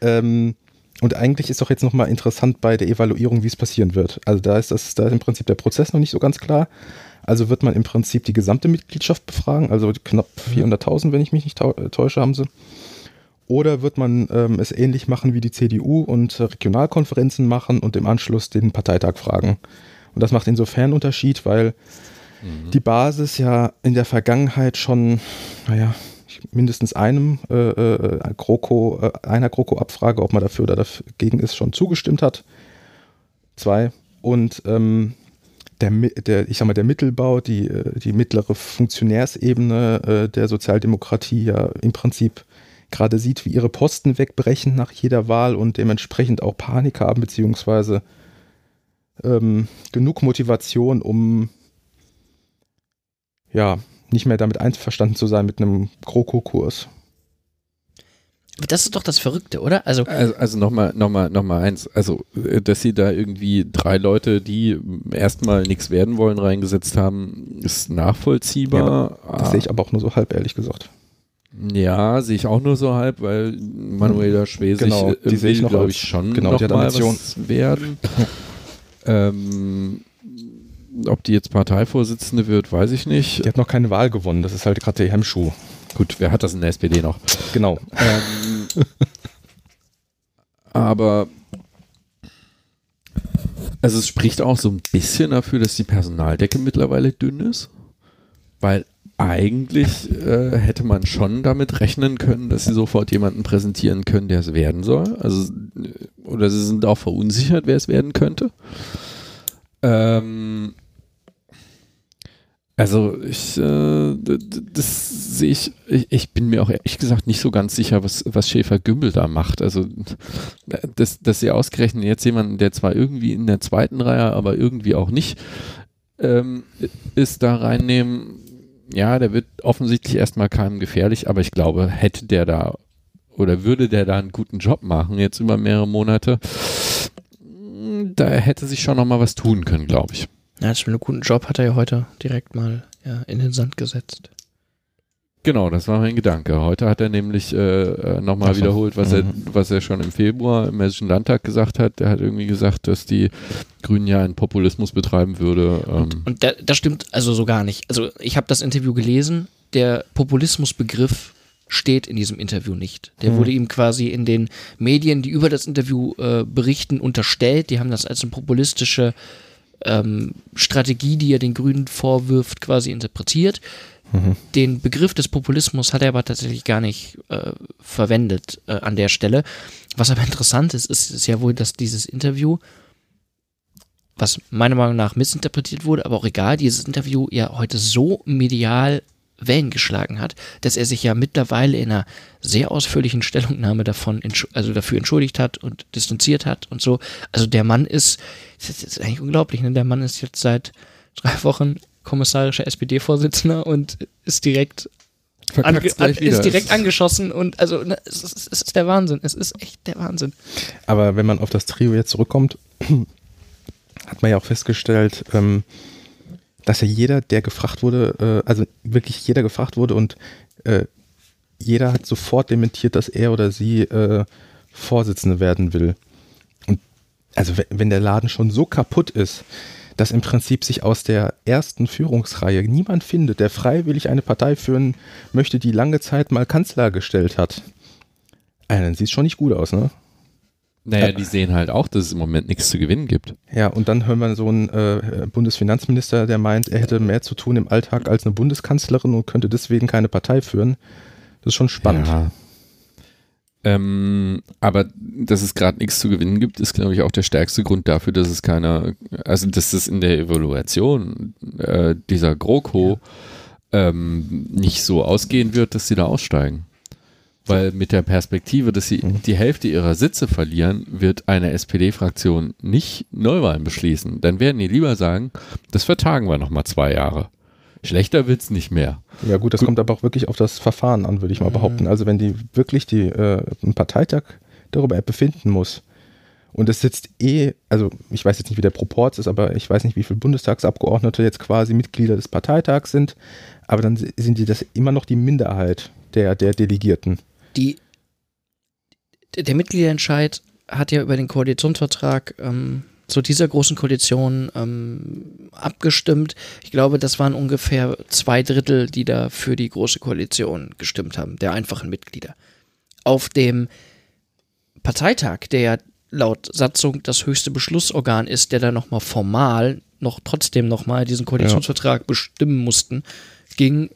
Ähm, und eigentlich ist doch jetzt nochmal interessant bei der Evaluierung, wie es passieren wird. Also da ist das, da ist im Prinzip der Prozess noch nicht so ganz klar. Also wird man im Prinzip die gesamte Mitgliedschaft befragen, also knapp 400.000, wenn ich mich nicht äh, täusche, haben sie. Oder wird man ähm, es ähnlich machen wie die CDU und Regionalkonferenzen machen und im Anschluss den Parteitag fragen? Und das macht insofern Unterschied, weil mhm. die Basis ja in der Vergangenheit schon, naja, mindestens einem äh, äh, GroKo, äh, einer GroKo-Abfrage, ob man dafür oder dagegen ist, schon zugestimmt hat. Zwei. Und ähm, der, der, ich sag mal, der Mittelbau, die, äh, die mittlere Funktionärsebene der Sozialdemokratie ja im Prinzip gerade sieht, wie ihre Posten wegbrechen nach jeder Wahl und dementsprechend auch Panik haben, beziehungsweise ähm, genug Motivation, um ja, nicht mehr damit einverstanden zu sein mit einem GroKo-Kurs. Das ist doch das Verrückte, oder? Also, also, also nochmal noch mal, noch mal eins. Also, äh, dass sie da irgendwie drei Leute, die erstmal nichts werden wollen, reingesetzt haben, ist nachvollziehbar. Ja, das sehe ich aber auch nur so halb, ehrlich gesagt. Ja, sehe ich auch nur so halb, weil Manuela Schwesig genau, die sehe ich glaube ich, schon genau, noch mal was werden. *laughs* ähm, ob die jetzt Parteivorsitzende wird, weiß ich nicht. Die hat noch keine Wahl gewonnen, das ist halt gerade der Hemmschuh. Gut, wer hat das in der SPD noch? Genau. Ähm, *laughs* aber also es spricht auch so ein bisschen dafür, dass die Personaldecke mittlerweile dünn ist, weil eigentlich äh, hätte man schon damit rechnen können, dass sie sofort jemanden präsentieren können, der es werden soll. Also oder sie sind auch verunsichert, wer es werden könnte. Ähm, also ich, äh, das sehe ich, ich, ich, bin mir auch ehrlich gesagt nicht so ganz sicher, was, was Schäfer-Gümbel da macht. Also dass, dass sie ausgerechnet jetzt jemanden, der zwar irgendwie in der zweiten Reihe, aber irgendwie auch nicht ähm, ist, da reinnehmen, ja, der wird offensichtlich erstmal keinem gefährlich, aber ich glaube, hätte der da oder würde der da einen guten Job machen, jetzt über mehrere Monate, da hätte sich schon noch mal was tun können, glaube ich. Ja, das einen guten Job hat er ja heute direkt mal ja, in den Sand gesetzt. Genau, das war mein Gedanke. Heute hat er nämlich äh, äh nochmal so. wiederholt, was, mhm. er, was er schon im Februar im Hessischen Landtag gesagt hat. Er hat irgendwie gesagt, dass die Grünen ja einen Populismus betreiben würde. Ähm. Und, und das stimmt also so gar nicht. Also ich habe das Interview gelesen. Der Populismusbegriff steht in diesem Interview nicht. Der mhm. wurde ihm quasi in den Medien, die über das Interview äh, berichten, unterstellt. Die haben das als eine populistische ähm, Strategie, die er den Grünen vorwirft, quasi interpretiert. Mhm. Den Begriff des Populismus hat er aber tatsächlich gar nicht äh, verwendet äh, an der Stelle. Was aber interessant ist, ist, ist ja wohl, dass dieses Interview, was meiner Meinung nach missinterpretiert wurde, aber auch egal, dieses Interview ja heute so medial Wellen geschlagen hat, dass er sich ja mittlerweile in einer sehr ausführlichen Stellungnahme davon, also dafür entschuldigt hat und distanziert hat und so. Also der Mann ist, das ist eigentlich unglaublich, ne? Der Mann ist jetzt seit drei Wochen kommissarischer SPD-Vorsitzender und ist direkt an, ist direkt angeschossen und also ne, es, ist, es ist der Wahnsinn. Es ist echt der Wahnsinn. Aber wenn man auf das Trio jetzt zurückkommt, *clears throat* hat man ja auch festgestellt, ähm, dass ja jeder, der gefragt wurde, äh, also wirklich jeder gefragt wurde und äh, jeder hat sofort dementiert, dass er oder sie äh, Vorsitzende werden will. Und also wenn der Laden schon so kaputt ist, dass im Prinzip sich aus der ersten Führungsreihe niemand findet, der freiwillig eine Partei führen möchte, die lange Zeit mal Kanzler gestellt hat. Also, dann sieht es schon nicht gut aus, ne? Naja, die sehen halt auch, dass es im Moment nichts zu gewinnen gibt. Ja, und dann hören wir so einen äh, Bundesfinanzminister, der meint, er hätte mehr zu tun im Alltag als eine Bundeskanzlerin und könnte deswegen keine Partei führen. Das ist schon spannend. Ja. Ähm, aber dass es gerade nichts zu gewinnen gibt, ist, glaube ich, auch der stärkste Grund dafür, dass es keiner, also dass es in der Evaluation äh, dieser GroKo ähm, nicht so ausgehen wird, dass sie da aussteigen. Weil mit der Perspektive, dass sie mhm. die Hälfte ihrer Sitze verlieren, wird eine SPD-Fraktion nicht Neuwahlen beschließen. Dann werden die lieber sagen, das vertagen wir nochmal zwei Jahre. Schlechter wird es nicht mehr. Ja gut, das kommt aber auch wirklich auf das Verfahren an, würde ich mal mhm. behaupten. Also wenn die wirklich die, äh, einen Parteitag darüber befinden muss und es sitzt eh, also ich weiß jetzt nicht, wie der Proport ist, aber ich weiß nicht, wie viele Bundestagsabgeordnete jetzt quasi Mitglieder des Parteitags sind, aber dann sind die das immer noch die Minderheit der, der Delegierten die, der Mitgliederentscheid hat ja über den Koalitionsvertrag ähm, zu dieser großen Koalition ähm, abgestimmt. Ich glaube, das waren ungefähr zwei Drittel, die da für die große Koalition gestimmt haben, der einfachen Mitglieder. Auf dem Parteitag, der ja laut Satzung das höchste Beschlussorgan ist, der da nochmal formal noch trotzdem nochmal diesen Koalitionsvertrag ja. bestimmen mussten, ging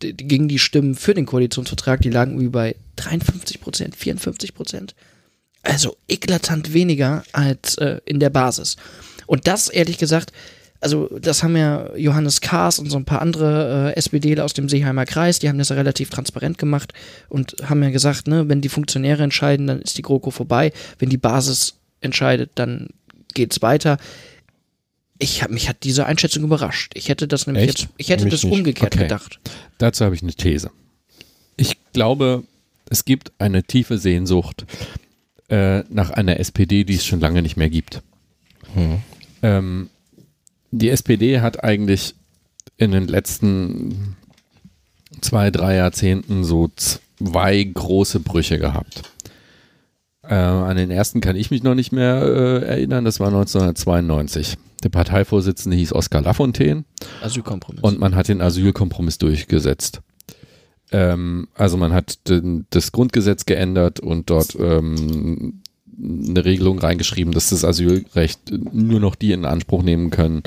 gingen die Stimmen für den Koalitionsvertrag, die lagen irgendwie bei 53 Prozent, 54 Prozent. Also eklatant weniger als äh, in der Basis. Und das, ehrlich gesagt, also das haben ja Johannes Kahrs und so ein paar andere äh, SPDler aus dem Seeheimer Kreis, die haben das ja relativ transparent gemacht und haben ja gesagt, ne, wenn die Funktionäre entscheiden, dann ist die GroKo vorbei. Wenn die Basis entscheidet, dann geht's weiter. Ich hab, mich hat diese Einschätzung überrascht. Ich hätte das nämlich Echt? jetzt, ich hätte mich das nicht. umgekehrt okay. gedacht. Dazu habe ich eine These. Ich glaube, es gibt eine tiefe Sehnsucht äh, nach einer SPD, die es schon lange nicht mehr gibt. Hm. Ähm, die SPD hat eigentlich in den letzten zwei, drei Jahrzehnten so zwei große Brüche gehabt. Äh, an den ersten kann ich mich noch nicht mehr äh, erinnern, das war 1992. Der Parteivorsitzende hieß Oskar Lafontaine. Asylkompromiss. Und man hat den Asylkompromiss durchgesetzt. Ähm, also man hat den, das Grundgesetz geändert und dort ähm, eine Regelung reingeschrieben, dass das Asylrecht nur noch die in Anspruch nehmen können,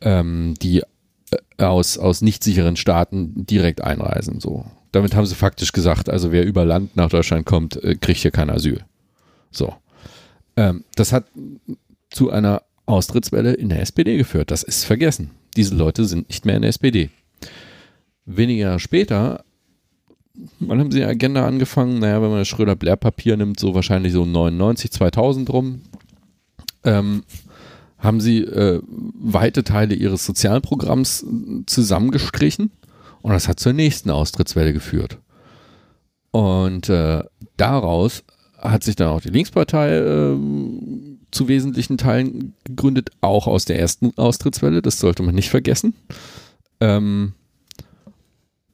ähm, die äh, aus, aus nicht sicheren Staaten direkt einreisen. So. Damit haben sie faktisch gesagt, also wer über Land nach Deutschland kommt, äh, kriegt hier kein Asyl. So. Ähm, das hat zu einer Austrittswelle in der SPD geführt. Das ist vergessen. Diese Leute sind nicht mehr in der SPD. Wenige Jahre später, wann haben sie die Agenda angefangen? Naja, wenn man das Schröder-Blair-Papier nimmt, so wahrscheinlich so 99, 2000 rum, ähm, haben sie äh, weite Teile ihres Sozialprogramms zusammengestrichen und das hat zur nächsten Austrittswelle geführt. Und äh, daraus hat sich dann auch die Linkspartei äh, zu wesentlichen Teilen gegründet, auch aus der ersten Austrittswelle, das sollte man nicht vergessen. Ähm,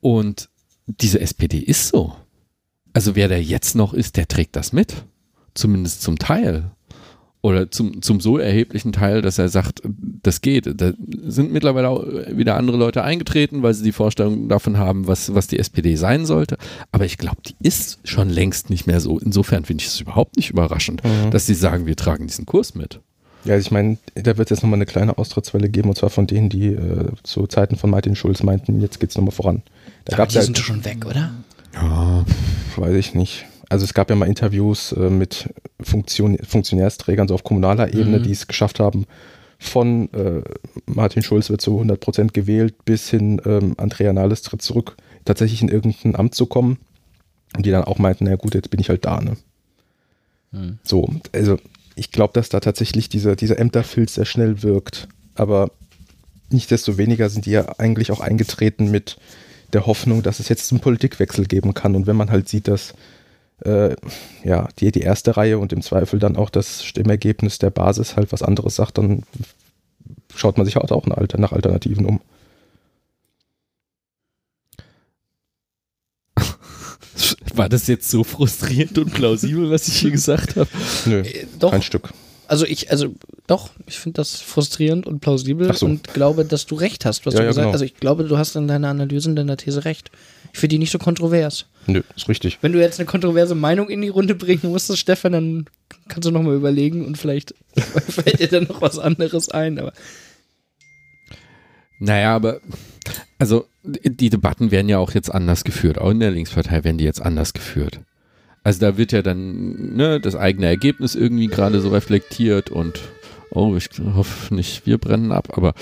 und diese SPD ist so. Also wer da jetzt noch ist, der trägt das mit. Zumindest zum Teil oder zum, zum so erheblichen Teil, dass er sagt, das geht. Da sind mittlerweile auch wieder andere Leute eingetreten, weil sie die Vorstellung davon haben, was, was die SPD sein sollte. Aber ich glaube, die ist schon längst nicht mehr so. Insofern finde ich es überhaupt nicht überraschend, mhm. dass sie sagen, wir tragen diesen Kurs mit. Ja, also ich meine, da wird es jetzt nochmal eine kleine Austrittswelle geben, und zwar von denen, die äh, zu Zeiten von Martin Schulz meinten, jetzt geht es nochmal voran. Da Aber gab's die ja, sind doch schon weg, oder? Ja, weiß ich nicht. Also es gab ja mal Interviews äh, mit Funktion, Funktionärsträgern so auf kommunaler Ebene, Mhm. die es geschafft haben, von äh, Martin Schulz wird zu 100 Prozent gewählt, bis hin ähm, Andrea Nahles tritt zurück, tatsächlich in irgendein Amt zu kommen. Und die dann auch meinten, na gut, jetzt bin ich halt da, ne? Hm. So, also ich glaube, dass da tatsächlich dieser, dieser Ämterfilz sehr schnell wirkt. Aber nichtsdestoweniger sind die ja eigentlich auch eingetreten mit der Hoffnung, dass es jetzt einen Politikwechsel geben kann. Und wenn man halt sieht, dass äh, ja, die, die erste Reihe und im Zweifel dann auch das Stimmergebnis der Basis halt was anderes sagt, dann schaut man sich halt auch nach Alter- nach Alternativen um. *laughs* war das jetzt so frustrierend und plausibel, was ich hier gesagt habe? Nö, Äh, doch, kein Stück. also ich, also doch, ich finde das frustrierend und plausibel so. und glaube, dass du recht hast, was Ja, du ja, gesagt hast. genau. Also ich glaube, du hast in deiner Analyse, in deiner These recht. Ich finde die nicht so kontrovers. Nö, ist richtig. Wenn du jetzt eine kontroverse Meinung in die Runde bringen musstest, Stefan, dann kannst du nochmal überlegen und vielleicht *laughs* fällt dir dann noch was anderes ein. Aber Naja, aber also die Debatten werden ja auch jetzt anders geführt. Auch in der Linkspartei werden die jetzt anders geführt. Also da wird ja dann ne, das eigene Ergebnis irgendwie gerade so reflektiert und oh, ich hoffe nicht, wir brennen ab, aber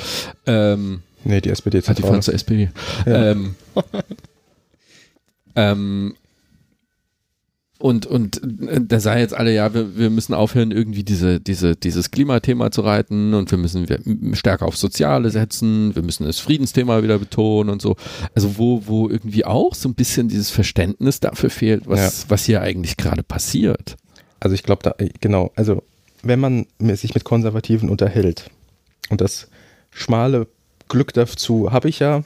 ähm, Nee, die SPD hat die fahren zur SPD. Ja. Ähm, *laughs* ähm, und, und äh, da sei jetzt alle, ja, wir, wir müssen aufhören, irgendwie diese, diese, dieses Klimathema zu reiten und wir müssen stärker auf Soziale setzen, wir müssen das Friedensthema wieder betonen und so. Also wo, wo irgendwie auch so ein bisschen dieses Verständnis dafür fehlt, was, was hier eigentlich gerade passiert. Also ich glaube, da, genau, also wenn man sich mit Konservativen unterhält und das schmale Glück dazu habe ich ja,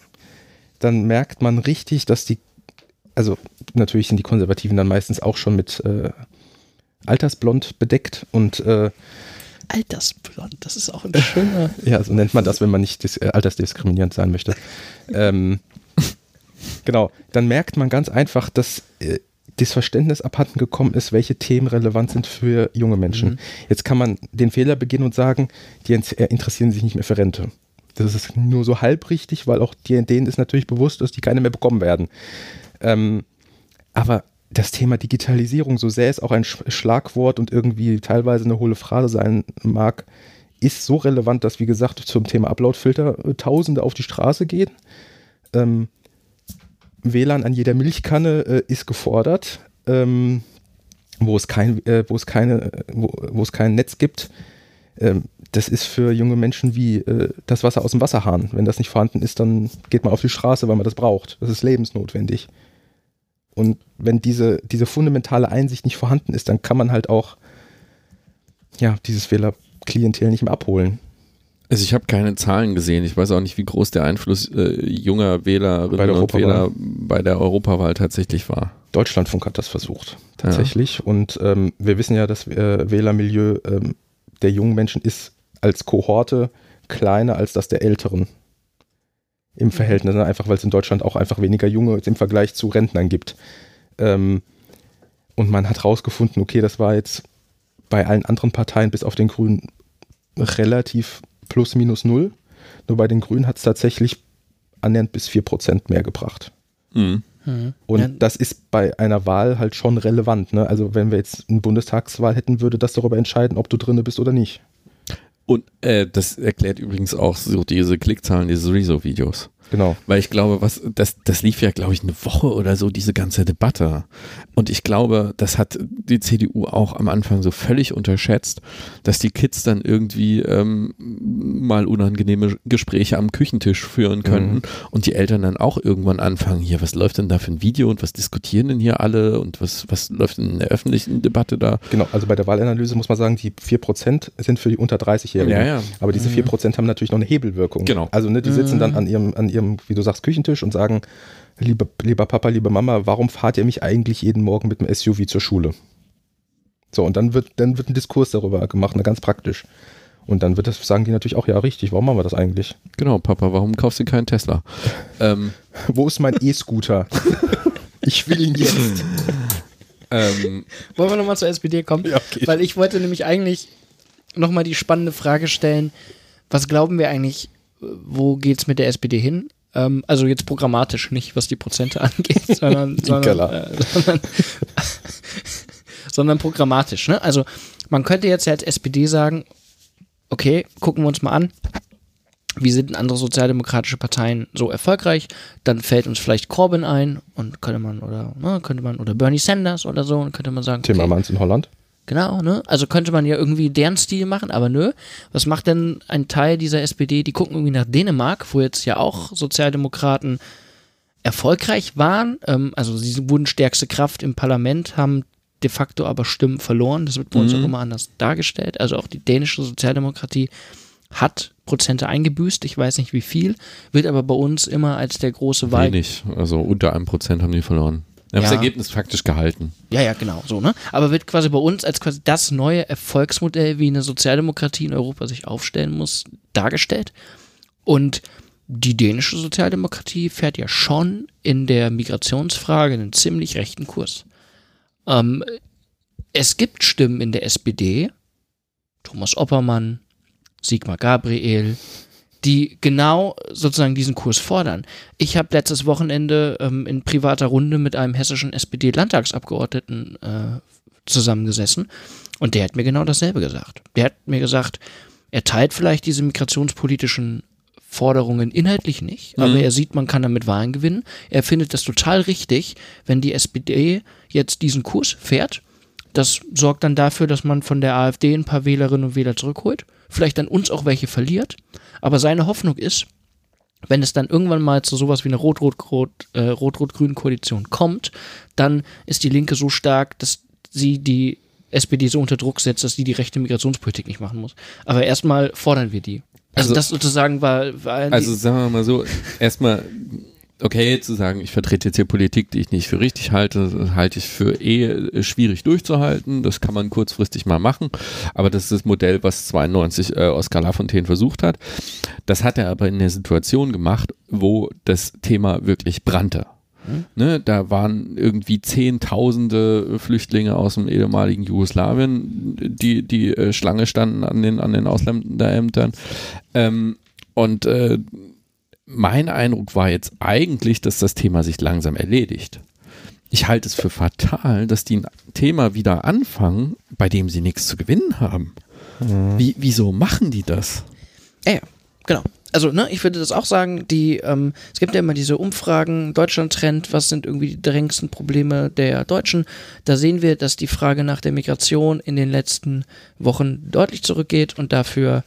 dann merkt man richtig, dass die, also natürlich sind die Konservativen dann meistens auch schon mit äh, Altersblond bedeckt und äh, Altersblond, das ist auch ein schöner. *laughs* ja, so nennt man das, wenn man nicht dis äh, altersdiskriminierend sein möchte. ähm, genau, dann merkt man ganz einfach, dass äh, das Verständnis abhanden gekommen ist, welche Themen relevant sind für junge Menschen. Mhm. Jetzt kann man den Fehler begehen und sagen, die äh, interessieren sich nicht mehr für Rente. Das ist nur so halb richtig, weil auch denen ist natürlich bewusst, dass die keine mehr bekommen werden. Ähm, aber das Thema Digitalisierung, so sehr es auch ein Sch Schlagwort und irgendwie teilweise eine hohle Phrase sein mag, ist so relevant, dass, wie gesagt, zum Thema Uploadfilter äh, Tausende auf die Straße gehen. Ähm, WLAN an jeder Milchkanne äh, ist gefordert. Ähm, wo es kein, äh, wo es keine, äh, wo, wo es kein Netz gibt, ähm, das ist für junge Menschen wie äh, das Wasser aus dem Wasserhahn. Wenn das nicht vorhanden ist, dann geht man auf die Straße, weil man das braucht. Das ist lebensnotwendig. Und wenn diese, diese fundamentale Einsicht nicht vorhanden ist, dann kann man halt auch ja, dieses Wählerklientel nicht mehr abholen. Also ich habe keine Zahlen gesehen. Ich weiß auch nicht, wie groß der Einfluss äh, junger Wählerinnen und. Wähler bei der Europawahl tatsächlich war. Deutschlandfunk hat das versucht, tatsächlich. Und ähm, wir wissen ja, das äh, Wählermilieu ähm, der jungen Menschen ist als Kohorte kleiner als das der Älteren. Im Verhältnis, ne? einfach weil es in Deutschland auch einfach weniger Junge im Vergleich zu Rentnern gibt. Ähm, und man hat rausgefunden, okay, das war jetzt bei allen anderen Parteien bis auf den Grünen relativ plus minus null. Nur bei den Grünen hat es tatsächlich annähernd bis 4% mehr gebracht. Mhm. Mhm. Und Ja. das ist bei einer Wahl halt schon relevant. Ne? Also wenn wir jetzt eine Bundestagswahl hätten, würde das darüber entscheiden, ob du drinne bist oder nicht. Und äh, das erklärt übrigens auch so diese Klickzahlen, diese Rezo-Videos. Genau. Weil ich glaube, was, das, das lief ja, glaube ich, eine Woche oder so, diese ganze Debatte. Und ich glaube, das hat die CDU auch am Anfang so völlig unterschätzt, dass die Kids dann irgendwie ähm, mal unangenehme Gespräche am Küchentisch führen könnten Mhm. und die Eltern dann auch irgendwann anfangen, hier, was läuft denn da für ein Video und was diskutieren denn hier alle und was, was läuft in der öffentlichen Debatte da? Genau, also bei der Wahlanalyse muss man sagen, die 4% sind für die unter 30-Jährigen. Ja, ja. Aber diese 4% haben natürlich noch eine Hebelwirkung. Genau. Also ne, die sitzen dann an ihrem, an ihrem, wie du sagst, Küchentisch und sagen, lieber, lieber Papa, liebe Mama, warum fahrt ihr mich eigentlich jeden Morgen mit dem SUV zur Schule? So, und dann wird, dann wird ein Diskurs darüber gemacht, ne, ganz praktisch. Und dann wird das, sagen die natürlich auch, ja, richtig, warum machen wir das eigentlich? Genau, Papa, warum kaufst du keinen Tesla? *laughs* ähm, Wo ist mein E-Scooter? *laughs* ich will ihn jetzt. *laughs* ähm, Wollen wir nochmal zur SPD kommen? Ja, okay. Weil ich wollte nämlich eigentlich nochmal die spannende Frage stellen, was glauben wir eigentlich, wo geht's mit der SPD hin? Ähm, also jetzt programmatisch, nicht was die Prozente *laughs* angeht, sondern, *laughs* sondern, äh, sondern, *laughs* sondern programmatisch. Ne? Also man könnte jetzt ja als SPD sagen, okay, gucken wir uns mal an, wie sind andere sozialdemokratische Parteien so erfolgreich? Dann fällt uns vielleicht Corbyn ein und könnte man oder ne, könnte man oder Bernie Sanders oder so und könnte man sagen. Timmermans okay, in Holland. Genau, ne? Also könnte man ja irgendwie deren Stil machen, aber nö. Was macht denn ein Teil dieser SPD? Die gucken irgendwie nach Dänemark, wo jetzt ja auch Sozialdemokraten erfolgreich waren. Ähm, also sie wurden stärkste Kraft im Parlament, haben de facto aber Stimmen verloren. Das wird bei uns mhm. auch immer anders dargestellt. Also auch die dänische Sozialdemokratie hat Prozente eingebüßt, ich weiß nicht wie viel, wird aber bei uns immer als der große Wahl. Wenig, also unter einem Prozent haben die verloren. Ja. das Ergebnis faktisch gehalten. Ja, ja, genau, so, ne? Aber wird quasi bei uns als quasi das neue Erfolgsmodell, wie eine Sozialdemokratie in Europa sich aufstellen muss, dargestellt. Und die dänische Sozialdemokratie fährt ja schon in der Migrationsfrage einen ziemlich rechten Kurs. Ähm, es gibt Stimmen in der SPD, Thomas Oppermann, Sigmar Gabriel, die genau sozusagen diesen Kurs fordern. Ich habe letztes Wochenende ähm, in privater Runde mit einem hessischen SPD-Landtagsabgeordneten äh, zusammengesessen und der hat mir genau dasselbe gesagt. Der hat mir gesagt, er teilt vielleicht diese migrationspolitischen Forderungen inhaltlich nicht, mhm. aber er sieht, man kann damit Wahlen gewinnen. Er findet das total richtig, wenn die SPD jetzt diesen Kurs fährt. Das sorgt dann dafür, dass man von der AfD ein paar Wählerinnen und Wähler zurückholt vielleicht an uns auch welche verliert. Aber seine Hoffnung ist, wenn es dann irgendwann mal zu sowas wie einer Rot-Rot-Grün äh, Koalition kommt, dann ist die Linke so stark, dass sie die SPD so unter Druck setzt, dass sie die rechte Migrationspolitik nicht machen muss. Aber erstmal fordern wir die. Also, also das sozusagen war, war Also sagen wir mal so, erstmal okay zu sagen, ich vertrete jetzt hier Politik, die ich nicht für richtig halte, halte ich für eh schwierig durchzuhalten. Das kann man kurzfristig mal machen, aber das ist das Modell, was 92 äh, Oskar Lafontaine versucht hat. Das hat er aber in der Situation gemacht, wo das Thema wirklich brannte. Ne, da waren irgendwie Zehntausende Flüchtlinge aus dem ehemaligen Jugoslawien, die die äh, Schlange standen an den, an den Ausländerämtern. Ähm, und äh, mein Eindruck war jetzt eigentlich, dass das Thema sich langsam erledigt. Ich halte es für fatal, dass die ein Thema wieder anfangen, bei dem sie nichts zu gewinnen haben. Mhm. Wie, wieso machen die das? Ja, ja genau. Also, ne, ich würde das auch sagen, die, ähm, es gibt ja immer diese Umfragen, Deutschland-Trend, was sind irgendwie die drängendsten Probleme der Deutschen? Da sehen wir, dass die Frage nach der Migration in den letzten Wochen deutlich zurückgeht und dafür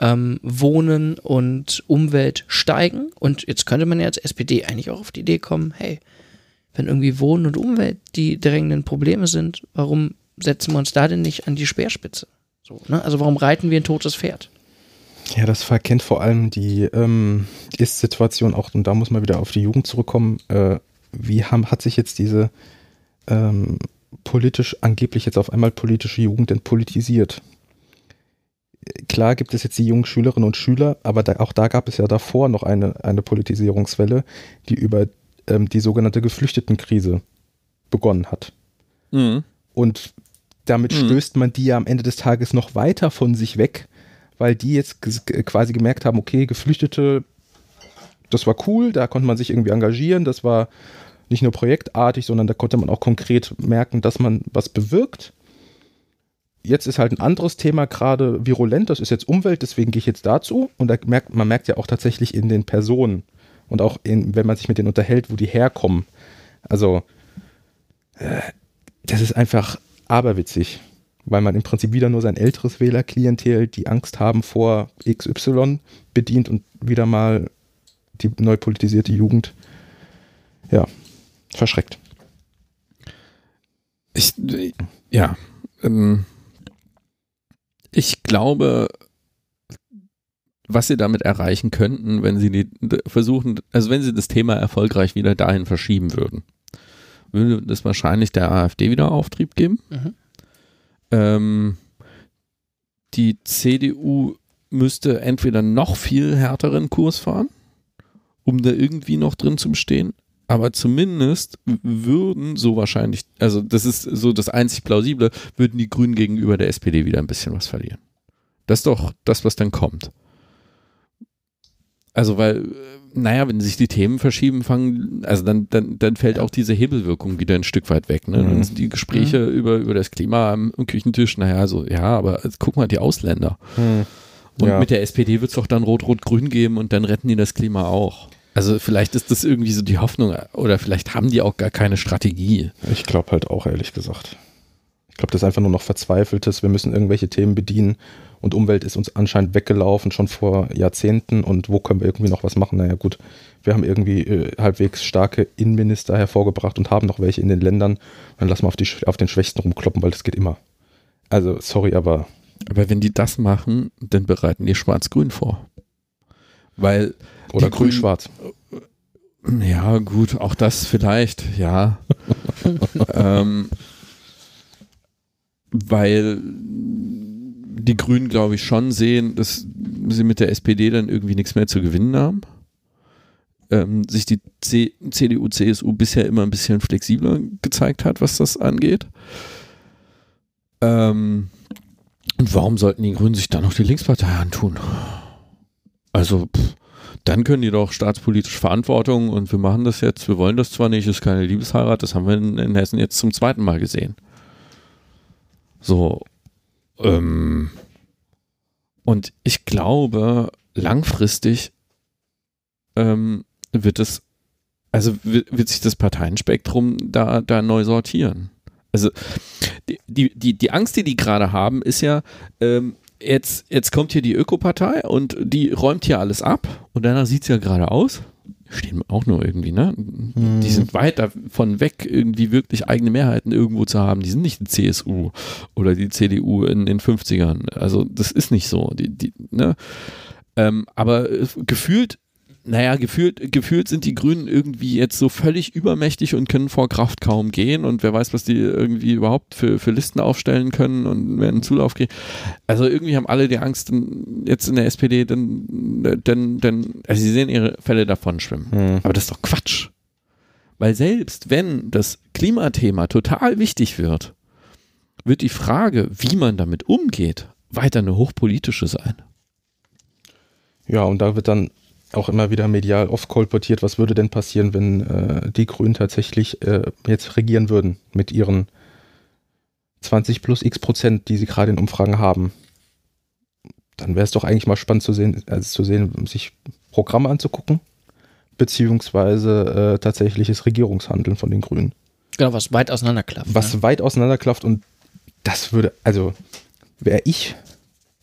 ähm, Wohnen und Umwelt steigen. Und jetzt könnte man ja als SPD eigentlich auch auf die Idee kommen, hey, wenn irgendwie Wohnen und Umwelt die drängenden Probleme sind, warum setzen wir uns da denn nicht an die Speerspitze? So, ne? Also warum reiten wir ein totes Pferd? Ja, das verkennt vor allem die ähm, Ist-Situation auch, und da muss man wieder auf die Jugend zurückkommen. Äh, wie haben, hat sich jetzt diese ähm, politisch, angeblich jetzt auf einmal politische Jugend entpolitisiert? Klar gibt es jetzt die jungen Schülerinnen und Schüler, aber da, auch da gab es ja davor noch eine, eine Politisierungswelle, die über ähm, die sogenannte Geflüchtetenkrise begonnen hat. Mhm. Und damit mhm. stößt man die ja am Ende des Tages noch weiter von sich weg, weil die jetzt quasi gemerkt haben, okay, Geflüchtete, das war cool, da konnte man sich irgendwie engagieren, das war nicht nur projektartig, sondern da konnte man auch konkret merken, dass man was bewirkt jetzt ist halt ein anderes Thema gerade virulent, das ist jetzt Umwelt, deswegen gehe ich jetzt dazu. Und da merkt, man merkt ja auch tatsächlich in den Personen und auch in, wenn man sich mit denen unterhält, wo die herkommen. Also, äh, das ist einfach aberwitzig, weil man im Prinzip wieder nur sein älteres Wählerklientel, die Angst haben vor XY, bedient und wieder mal die neu politisierte Jugend, ja, verschreckt. Ich, ja, ähm, ich glaube, was sie damit erreichen könnten, wenn sie die versuchen, also wenn sie das Thema erfolgreich wieder dahin verschieben würden, würde das wahrscheinlich der AfD wieder Auftrieb geben. Mhm. Ähm, die CDU müsste entweder noch viel härteren Kurs fahren, um da irgendwie noch drin zu bestehen, aber zumindest würden so wahrscheinlich, also das ist so das einzig plausible, würden die Grünen gegenüber der SPD wieder ein bisschen was verlieren. Das ist doch das, was dann kommt. Also, weil, äh, naja, wenn sich die Themen verschieben, fangen, also dann, dann, dann fällt auch diese Hebelwirkung wieder ein Stück weit weg. Ne? Dann Mhm. sind die Gespräche über, über das Klima am Küchentisch, naja, so, ja, aber jetzt guck mal, die Ausländer. Und Ja. mit der SPD wird es doch dann Rot-Rot-Grün geben und dann retten die das Klima auch. Also vielleicht ist das irgendwie so die Hoffnung oder vielleicht haben die auch gar keine Strategie. Ich glaube halt auch, ehrlich gesagt. Ich glaube, das ist einfach nur noch verzweifeltes. Wir müssen irgendwelche Themen bedienen und Umwelt ist uns anscheinend weggelaufen, schon vor Jahrzehnten. Und wo können wir irgendwie noch was machen? Naja, gut, wir haben irgendwie äh, halbwegs starke Innenminister hervorgebracht und haben noch welche in den Ländern. Dann lassen wir auf, die, auf den Schwächsten rumkloppen, weil das geht immer. Also, sorry, aber Aber wenn die das machen, dann bereiten die Schwarz-Grün vor. Weil, oder grün-schwarz. ja, gut, auch das vielleicht, ja. *laughs* ähm, weil die Grünen, glaube ich, schon sehen, dass sie mit der SPD dann irgendwie nichts mehr zu gewinnen haben. Ähm, sich die C CDU, CSU bisher immer ein bisschen flexibler gezeigt hat, was das angeht. Ähm, und warum sollten die Grünen sich dann noch die Linkspartei antun? Also, pff, dann können die doch staatspolitische Verantwortung und wir machen das jetzt, wir wollen das zwar nicht, ist keine Liebesheirat, das haben wir in, in Hessen jetzt zum zweiten Mal gesehen. So, ähm, und ich glaube, langfristig ähm, wird es, also wird, sich das Parteienspektrum da, da neu sortieren. Also die, die, die, die Angst, die die gerade haben, ist ja, ähm, jetzt, jetzt kommt hier die Ökopartei und die räumt hier alles ab und danach sieht es ja gerade aus. Stehen auch nur irgendwie, ne? Die sind weit davon weg, irgendwie wirklich eigene Mehrheiten irgendwo zu haben. Die sind nicht die CSU oder die CDU in den 50ern. Also, das ist nicht so. Die, die, ne? ähm, aber äh, gefühlt, naja, gefühlt, gefühlt sind die Grünen irgendwie jetzt so völlig übermächtig und können vor Kraft kaum gehen und wer weiß, was die irgendwie überhaupt für, für Listen aufstellen können und werden Zulauf kriegen. Also irgendwie haben alle die Angst, jetzt in der SPD, dann, dann, dann, also sie sehen ihre Fälle davon schwimmen. Hm. Aber das ist doch Quatsch. Weil selbst wenn das Klimathema total wichtig wird, wird die Frage, wie man damit umgeht, weiter eine hochpolitische sein. Ja, und da wird dann auch immer wieder medial oft kolportiert, was würde denn passieren, wenn äh, die Grünen tatsächlich äh, jetzt regieren würden mit ihren 20 plus x Prozent, die sie gerade in Umfragen haben. Dann wäre es doch eigentlich mal spannend zu sehen, also zu sehen, sich Programme anzugucken, beziehungsweise äh, tatsächliches Regierungshandeln von den Grünen. Genau, was weit auseinanderklafft. Was ne? weit auseinanderklafft und das würde, also wäre ich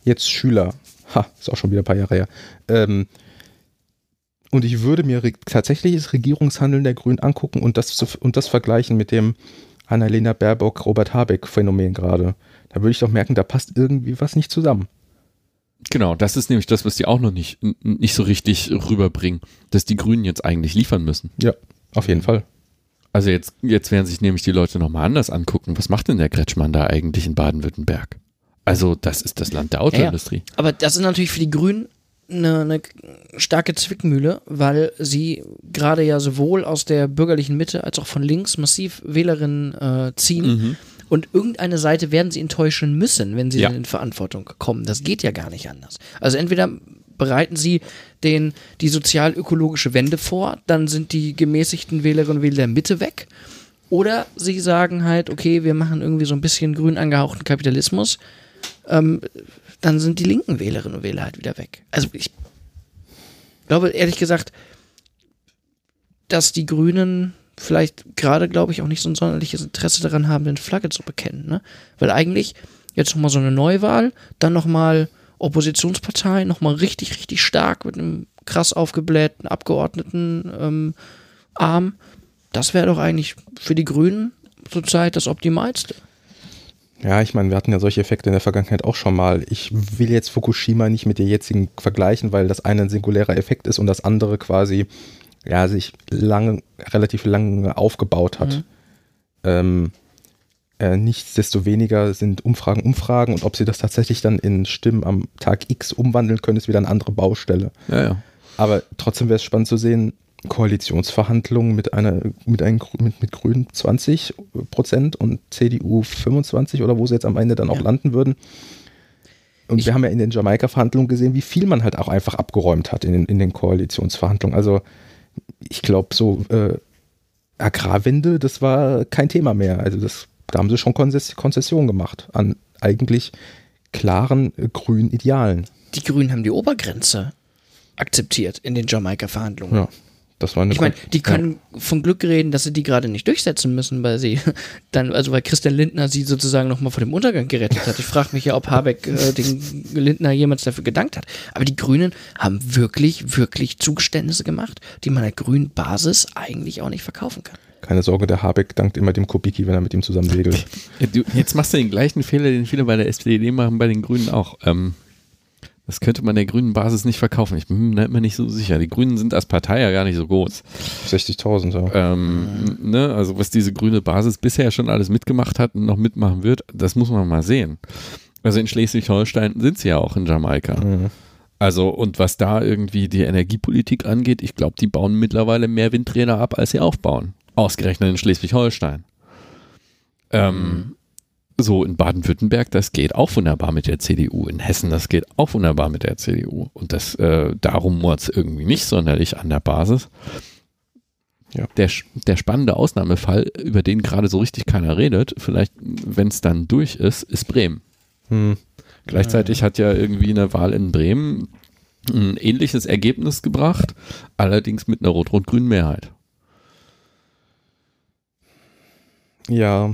jetzt Schüler, ha, ist auch schon wieder ein paar Jahre her, ähm, und ich würde mir re tatsächliches Regierungshandeln der Grünen angucken und das, zu, und das vergleichen mit dem Annalena Baerbock, Robert Habeck Phänomen gerade. Da würde ich doch merken, da passt irgendwie was nicht zusammen. Genau, das ist nämlich das, was die auch noch nicht, nicht so richtig rüberbringen, dass die Grünen jetzt eigentlich liefern müssen. Ja, auf jeden Fall. Also jetzt, jetzt werden sich nämlich die Leute nochmal anders angucken. Was macht denn der Kretschmann da eigentlich in Baden-Württemberg? Also, das ist das Land der Autoindustrie. Aber das ist natürlich für die Grünen eine, eine starke Zwickmühle, weil sie gerade ja sowohl aus der bürgerlichen Mitte als auch von links massiv Wählerinnen äh, ziehen. Mhm. Und irgendeine Seite werden sie enttäuschen müssen, wenn sie Ja. dann in Verantwortung kommen. Das geht ja gar nicht anders. Also entweder bereiten sie den, die sozial-ökologische Wende vor, dann sind die gemäßigten Wählerinnen und Wähler der Mitte weg. Oder sie sagen halt, okay, wir machen irgendwie so ein bisschen grün angehauchten Kapitalismus. Ähm, dann sind die linken Wählerinnen und Wähler halt wieder weg. Also ich glaube ehrlich gesagt, dass die Grünen vielleicht gerade, glaube ich, auch nicht so ein sonderliches Interesse daran haben, den Flagge zu bekennen. Ne? Weil eigentlich jetzt nochmal so eine Neuwahl, dann nochmal Oppositionspartei, nochmal richtig, richtig stark mit einem krass aufgeblähten Abgeordneten ähm, Arm. Das wäre doch eigentlich für die Grünen zurzeit das Optimalste. Ja, ich meine, wir hatten ja solche Effekte in der Vergangenheit auch schon mal. Ich will jetzt Fukushima nicht mit der jetzigen vergleichen, weil das eine ein singulärer Effekt ist und das andere quasi ja, sich lange, relativ lange aufgebaut hat. Mhm. Ähm, äh, nichtsdestoweniger sind Umfragen Umfragen und ob sie das tatsächlich dann in Stimmen am Tag X umwandeln können, ist wieder eine andere Baustelle. Ja, ja. Aber trotzdem wäre es spannend zu sehen, Koalitionsverhandlungen mit einer mit einem mit, mit Grünen 20 Prozent und CDU 25 oder wo sie jetzt am Ende dann auch Ja. landen würden. Und Ich- wir haben ja in den Jamaika-Verhandlungen gesehen, wie viel man halt auch einfach abgeräumt hat in den, in den Koalitionsverhandlungen. Also ich glaube, so äh, Agrarwende, das war kein Thema mehr. Also das, da haben sie schon Konzess Konzessionen gemacht an eigentlich klaren äh, grünen Idealen. Die Grünen haben die Obergrenze akzeptiert in den Jamaika-Verhandlungen. Ja, das war eine Ich meine, die können von Glück reden, dass sie die gerade nicht durchsetzen müssen, weil sie *laughs* dann, also weil Christian Lindner sie sozusagen nochmal vor dem Untergang gerettet hat. Ich frage mich ja, ob Habeck äh, *laughs* den Lindner jemals dafür gedankt hat. Aber die Grünen haben wirklich, wirklich Zugeständnisse gemacht, die man der grünen Basis eigentlich auch nicht verkaufen kann. ja, keine Sorge, der Habeck dankt immer dem Kubicki, wenn er mit ihm zusammen segelt. *laughs* Ja, jetzt machst du den gleichen Fehler, den viele bei der SPD machen, bei den Grünen auch. Ähm, das könnte man der grünen Basis nicht verkaufen. Ich bin mir nicht so sicher. Die Grünen sind als Partei ja gar nicht so groß. 60.000, ja. Ähm, ne? Also was diese grüne Basis bisher schon alles mitgemacht hat und noch mitmachen wird, das muss man mal sehen. Also in Schleswig-Holstein sind sie ja auch in Jamaika. Mhm. Also und was da irgendwie die Energiepolitik angeht, ich glaube, die bauen mittlerweile mehr Windräder ab, als sie aufbauen. Ausgerechnet in Schleswig-Holstein. Ähm, so in Baden-Württemberg, das geht auch wunderbar mit der CDU. In Hessen, das geht auch wunderbar mit der CDU. Und das, äh, darum murrt es irgendwie nicht sonderlich an der Basis. Ja. Der, der spannende Ausnahmefall, über den gerade so richtig keiner redet, vielleicht, wenn es dann durch ist, ist Bremen. Hm. Gleichzeitig hat ja irgendwie eine Wahl in Bremen ein ähnliches Ergebnis gebracht, allerdings mit einer rot-rot-grünen Mehrheit. Ja,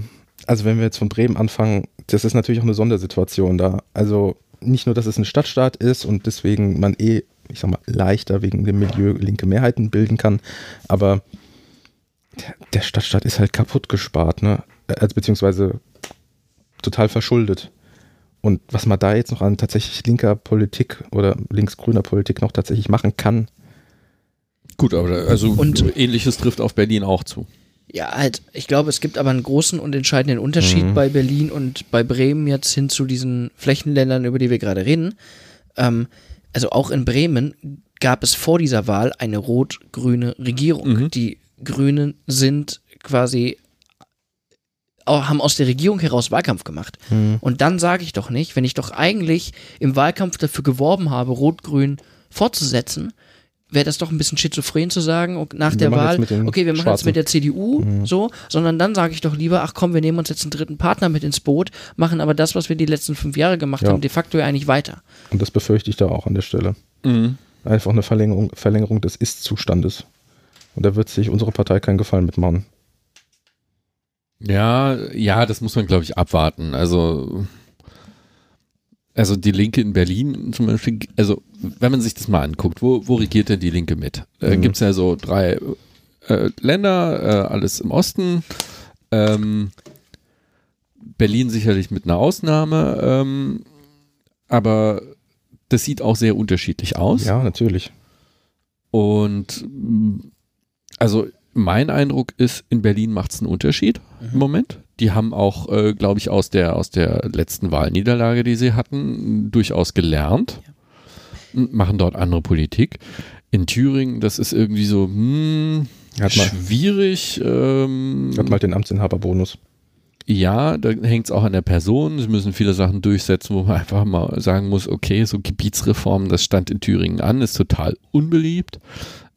also wenn wir jetzt von Bremen anfangen, das ist natürlich auch eine Sondersituation da. Also nicht nur, dass es ein Stadtstaat ist und deswegen man eh, ich sag mal, leichter wegen dem Milieu linke Mehrheiten bilden kann, aber der, Stadtstaat ist halt kaputt gespart, ne? Also beziehungsweise total verschuldet. Und was man da jetzt noch an tatsächlich linker Politik oder linksgrüner Politik noch tatsächlich machen kann, Gut, aber also Und- ähnliches trifft auf Berlin auch zu. Ja, halt, ich glaube, es gibt aber einen großen und entscheidenden Unterschied Mhm. bei Berlin und bei Bremen jetzt hin zu diesen Flächenländern, über die wir gerade reden. Ähm, also auch in Bremen gab es vor dieser Wahl eine rot-grüne Regierung. Mhm. Die Grünen sind quasi haben aus der Regierung heraus Wahlkampf gemacht. Und dann sage ich doch nicht, wenn ich doch eigentlich im Wahlkampf dafür geworben habe, Rot-Grün fortzusetzen, wäre das doch ein bisschen schizophren zu sagen, und nach Wir der Wahl, okay, wir machen jetzt mit der CDU so, sondern dann sage ich doch lieber, ach komm, wir nehmen uns jetzt einen dritten Partner mit ins Boot, machen aber das, was wir die letzten fünf Jahre gemacht Ja. haben, de facto ja eigentlich weiter. und das befürchte ich da auch an der Stelle. Einfach eine Verlängerung, Verlängerung des Ist-Zustandes. Und da wird sich unsere Partei keinen Gefallen mitmachen. Ja, ja, das muss man, glaube ich, abwarten. Also, also die Linke in Berlin zum Beispiel, also wenn man sich das mal anguckt, wo, wo regiert denn die Linke mit? Äh, Mhm. Gibt es ja so drei äh, Länder, äh, alles im Osten. Ähm, Berlin sicherlich mit einer Ausnahme, ähm, aber das sieht auch sehr unterschiedlich aus. Ja, natürlich. Und also mein Eindruck ist, in Berlin macht es einen Unterschied im Moment. Die haben auch, äh, glaube ich, aus der, aus der letzten Wahlniederlage, die sie hatten, durchaus gelernt. Und machen dort andere Politik. In Thüringen, das ist irgendwie so hm, Hat mal- schwierig. Ähm, Hat mal den Amtsinhaberbonus. ja, da hängt es auch an der Person. Sie müssen viele Sachen durchsetzen, wo man einfach mal sagen muss, okay, so Gebietsreformen, das stand in Thüringen an, ist total unbeliebt.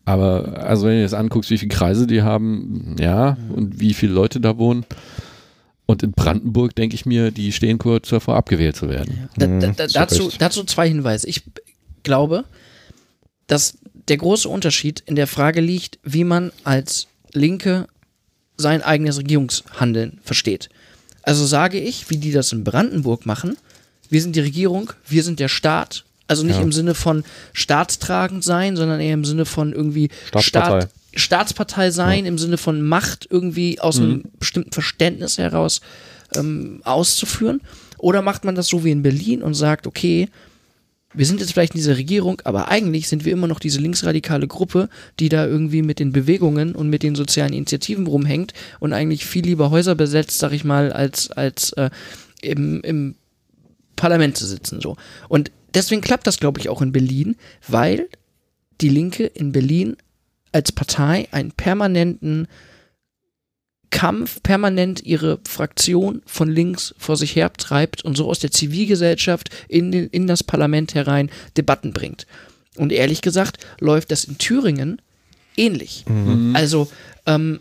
Aber also wenn du jetzt anguckst, wie viele Kreise die haben, ja, und wie viele Leute da wohnen. Und in Brandenburg denke ich mir, die stehen kurz davor, abgewählt zu werden. Da, Mhm, da, da, zu dazu, dazu zwei Hinweise. Ich glaube, dass der große Unterschied in der Frage liegt, wie man als Linke sein eigenes Regierungshandeln versteht. Also sage ich, wie die das in Brandenburg machen, wir sind die Regierung, wir sind der Staat. Also nicht Ja. im Sinne von staatstragend sein, sondern eher im Sinne von irgendwie Staatspartei. Staat, Staatspartei sein, im Sinne von Macht irgendwie aus einem bestimmten Verständnis heraus ähm, auszuführen. Oder macht man das so wie in Berlin und sagt, okay, wir sind jetzt vielleicht in dieser Regierung, aber eigentlich sind wir immer noch diese linksradikale Gruppe, die da irgendwie mit den Bewegungen und mit den sozialen Initiativen rumhängt und eigentlich viel lieber Häuser besetzt, sag ich mal, als, als äh, im, im Parlament zu sitzen. So. Und deswegen klappt das, glaube ich, auch in Berlin, weil die Linke in Berlin als Partei einen permanenten Kampf permanent ihre Fraktion von links vor sich her treibt und so aus der Zivilgesellschaft in, den, in das Parlament herein Debatten bringt. Und ehrlich gesagt läuft das in Thüringen ähnlich. Also ähm,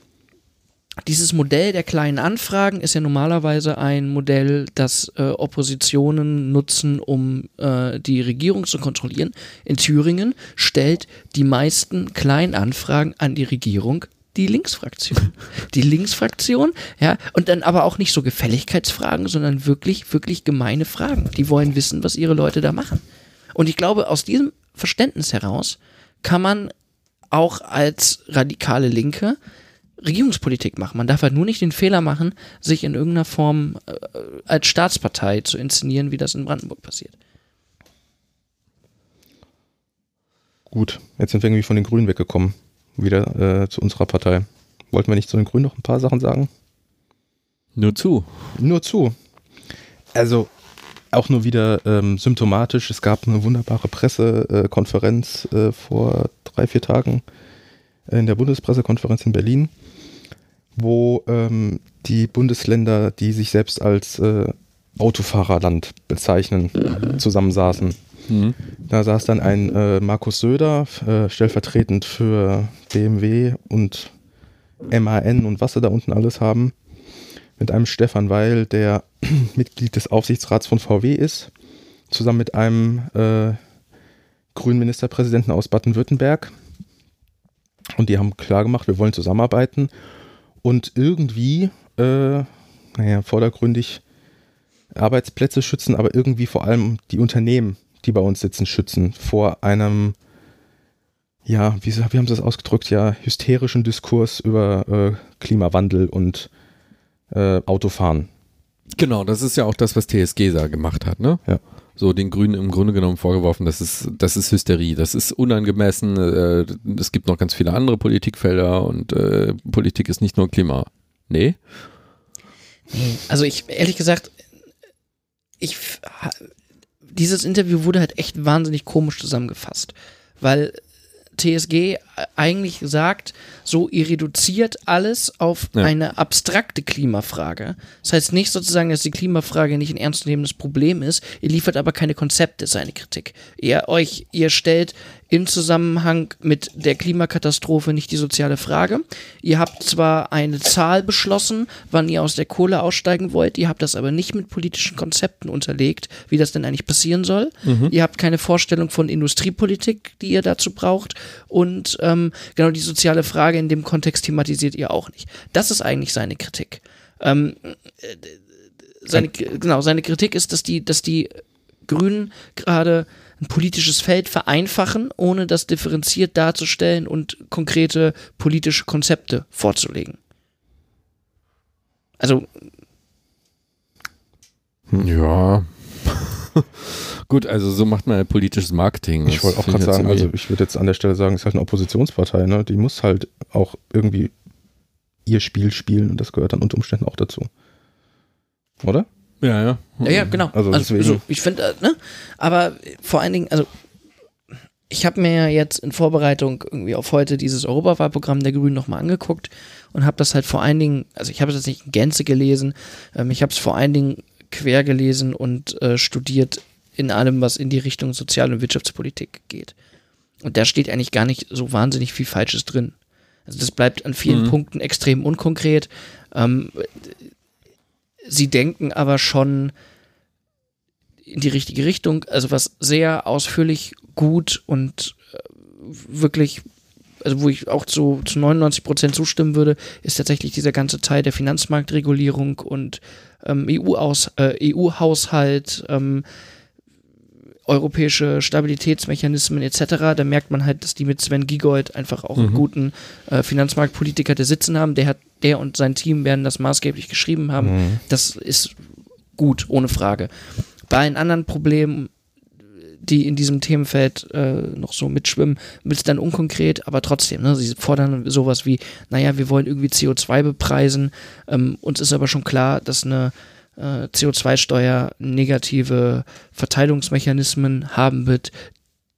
dieses Modell der kleinen Anfragen ist ja normalerweise ein Modell, das äh, Oppositionen nutzen, um äh, die Regierung zu kontrollieren. In Thüringen stellt die meisten kleinen Anfragen an die Regierung die Linksfraktion. *laughs* Die Linksfraktion, ja, und dann aber auch nicht so Gefälligkeitsfragen, sondern wirklich, wirklich gemeine Fragen. Die wollen wissen, was ihre Leute da machen. Und ich glaube, aus diesem Verständnis heraus kann man auch als radikale Linke Regierungspolitik machen. Man darf halt nur nicht den Fehler machen, sich in irgendeiner Form äh, als Staatspartei zu inszenieren, wie das in Brandenburg passiert. Gut, jetzt sind wir irgendwie von den Grünen weggekommen. Wieder äh, zu unserer Partei. Wollten wir nicht zu den Grünen noch ein paar Sachen sagen? Nur zu. Nur zu. Also auch nur wieder ähm, symptomatisch. Es gab eine wunderbare Pressekonferenz äh, vor drei, vier Tagen in der Bundespressekonferenz in Berlin, wo ähm, die Bundesländer, die sich selbst als äh, Autofahrerland bezeichnen, zusammensaßen. Mhm. Da saß dann ein äh, Markus Söder, äh, stellvertretend für BMW und MAN und was sie da unten alles haben, mit einem Stefan Weil, der *clears throat* Mitglied des Aufsichtsrats von VW ist, zusammen mit einem äh, grünen Ministerpräsidenten aus Baden-Württemberg. Und die haben klar gemacht, wir wollen zusammenarbeiten und irgendwie, äh, naja, vordergründig Arbeitsplätze schützen, aber irgendwie vor allem die Unternehmen, die bei uns sitzen, schützen vor einem, ja, wie, wie haben sie das ausgedrückt, ja, hysterischen Diskurs über äh, Klimawandel und äh, Autofahren. Genau, das ist ja auch das, was TSG da gemacht hat, ne? Ja. So den Grünen im Grunde genommen vorgeworfen, das ist, das ist Hysterie, das ist unangemessen, äh, es gibt noch ganz viele andere Politikfelder und äh, Politik ist nicht nur Klima. Nee? Also ich, ehrlich gesagt, ich, dieses Interview wurde halt echt wahnsinnig komisch zusammengefasst, weil TSG eigentlich sagt, so ihr reduziert alles auf Ja. eine abstrakte Klimafrage. Das heißt nicht sozusagen, dass die Klimafrage nicht ein ernstzunehmendes Problem ist, ihr liefert aber keine Konzepte, seine Kritik. Ihr euch, ihr stellt in Zusammenhang mit der Klimakatastrophe nicht die soziale Frage. Ihr habt zwar eine Zahl beschlossen, wann ihr aus der Kohle aussteigen wollt, ihr habt das aber nicht mit politischen Konzepten unterlegt, wie das denn eigentlich passieren soll. Ihr habt keine Vorstellung von Industriepolitik, die ihr dazu braucht. Und ähm, genau die soziale Frage in dem Kontext thematisiert ihr auch nicht. Das ist eigentlich seine Kritik. Ähm, äh, seine, genau, seine Kritik ist, dass die, dass die Grünen gerade ein politisches Feld vereinfachen, ohne das differenziert darzustellen und konkrete politische Konzepte vorzulegen. Also, Ja. *laughs* Gut, also so macht man ja politisches Marketing. Ich wollte auch gerade sagen, also ich würde jetzt an der Stelle sagen, es ist halt eine Oppositionspartei, ne? Die muss halt auch irgendwie ihr Spiel spielen und das gehört dann unter Umständen auch dazu. Oder? ja, ja. ja, ja, genau. Also Also, so, ich finde, äh, ne? Aber vor allen Dingen, also, ich habe mir ja jetzt in Vorbereitung irgendwie auf heute dieses Europawahlprogramm der Grünen nochmal angeguckt und habe das halt vor allen Dingen, also ich habe es jetzt nicht in Gänze gelesen, ähm, ich habe es vor allen Dingen quer gelesen und äh, studiert in allem, was in die Richtung Sozial- und Wirtschaftspolitik geht. Und da steht eigentlich gar nicht so wahnsinnig viel Falsches drin. Also das bleibt an vielen Mhm. Punkten extrem unkonkret. Ähm, sie denken aber schon in die richtige Richtung. Also was sehr ausführlich, gut und äh, wirklich, also wo ich auch zu, zu 99 Prozent zustimmen würde, ist tatsächlich dieser ganze Teil der Finanzmarktregulierung und ähm, EU-Aus, äh, EU-Haushalt, ähm, europäische Stabilitätsmechanismen etc. Da merkt man halt, dass die mit Sven Giegold einfach auch einen Mhm. guten äh, Finanzmarktpolitiker der sitzen haben. Der hat, der und sein Team werden das maßgeblich geschrieben haben. Mhm. Das ist gut, ohne Frage. Bei allen anderen Problemen, die in diesem Themenfeld äh, noch so mitschwimmen, es dann unkonkret, aber trotzdem, ne, sie fordern sowas wie, naja, wir wollen irgendwie CO2 bepreisen, ähm, uns ist aber schon klar, dass eine äh, CO2-Steuer negative Verteilungsmechanismen haben wird.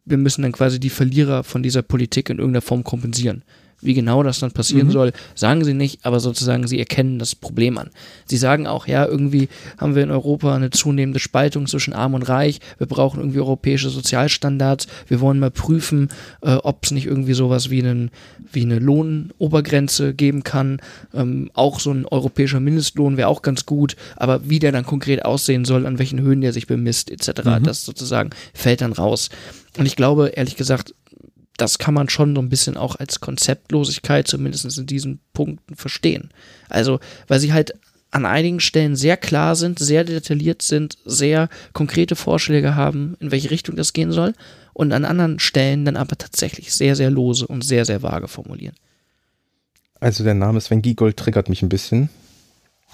Wir müssen dann quasi die Verlierer von dieser Politik in irgendeiner Form kompensieren. Wie genau das dann passieren Mhm. soll, sagen sie nicht, aber sozusagen sie erkennen das Problem an. Sie sagen auch, ja, irgendwie haben wir in Europa eine zunehmende Spaltung zwischen Arm und Reich. Wir brauchen irgendwie europäische Sozialstandards. Wir wollen mal prüfen, äh, ob es nicht irgendwie sowas wie, einen, wie eine Lohnobergrenze geben kann. Ähm, auch so ein europäischer Mindestlohn wäre auch ganz gut, aber wie der dann konkret aussehen soll, an welchen Höhen der sich bemisst, etc., das sozusagen fällt dann raus. Und ich glaube, ehrlich gesagt, das kann man schon so ein bisschen auch als Konzeptlosigkeit, zumindest in diesen Punkten, verstehen. Also, weil sie halt an einigen Stellen sehr klar sind, sehr detailliert sind, sehr konkrete Vorschläge haben, in welche Richtung das gehen soll, und an anderen Stellen dann aber tatsächlich sehr, sehr lose und sehr, sehr vage formulieren. Also der Name Sven Giegold triggert mich ein bisschen.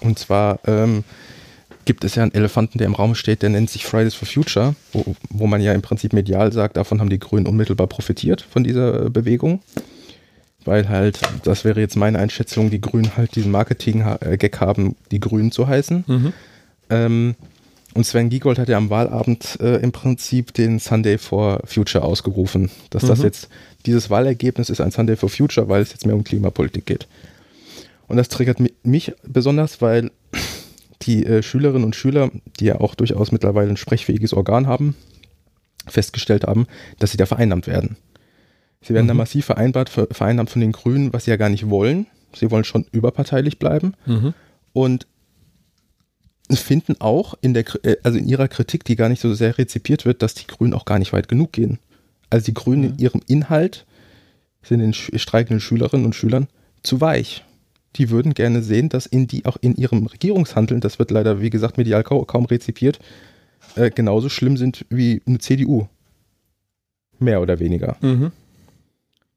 Und zwar ähm, gibt es ja einen Elefanten, der im Raum steht, der nennt sich Fridays for Future, wo, wo man ja im Prinzip medial sagt, davon haben die Grünen unmittelbar profitiert von dieser äh, Bewegung. Weil halt, das wäre jetzt meine Einschätzung, die Grünen halt diesen Marketing-Gag haben, die Grünen zu heißen. Ähm, und Sven Giegold hat ja am Wahlabend äh, im Prinzip den Sunday for Future ausgerufen. Dass das jetzt, dieses Wahlergebnis ist ein Sunday for Future, weil es jetzt mehr um Klimapolitik geht. Und das triggert mi- mich besonders, weil die äh, Schülerinnen und Schüler, die ja auch durchaus mittlerweile ein sprechfähiges Organ haben, festgestellt haben, dass sie da vereinnahmt werden. Sie werden da massiv vereinbart, ver vereinnahmt von den Grünen, was sie ja gar nicht wollen. Sie wollen schon überparteilich bleiben. Und finden auch in der, äh, also in ihrer Kritik, die gar nicht so sehr rezipiert wird, dass die Grünen auch gar nicht weit genug gehen. Also die Grünen in ihrem Inhalt sind den streikenden Schülerinnen und Schülern zu weich. Die würden gerne sehen, dass in die auch in ihrem Regierungshandeln, das wird leider, wie gesagt, medial kaum, kaum rezipiert, äh, genauso schlimm sind wie eine CDU. Mehr oder weniger. Mhm.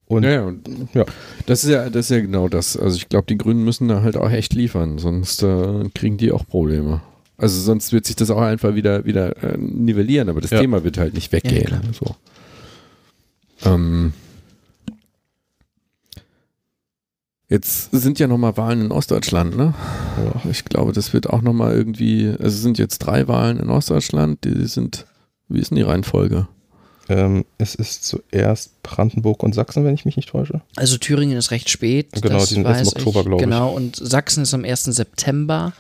Und Ja, ja, und ja. das ist ja, das ist ja genau das. Also ich glaube, die Grünen müssen da halt auch echt liefern, sonst äh, kriegen die auch Probleme. Also sonst wird sich das auch einfach wieder, wieder äh, nivellieren, aber das Ja. Thema wird halt nicht weggehen. klar. so. ähm, jetzt sind ja nochmal Wahlen in Ostdeutschland, ne? Ja. Ich glaube, das wird auch nochmal irgendwie, also es sind jetzt drei Wahlen in Ostdeutschland, die sind, wie ist denn die Reihenfolge? ähm, es ist zuerst Brandenburg und Sachsen, wenn ich mich nicht täusche. Also Thüringen ist recht spät. Genau, das die sind erst im Oktober, glaub ich. Genau, und Sachsen ist am 1. September.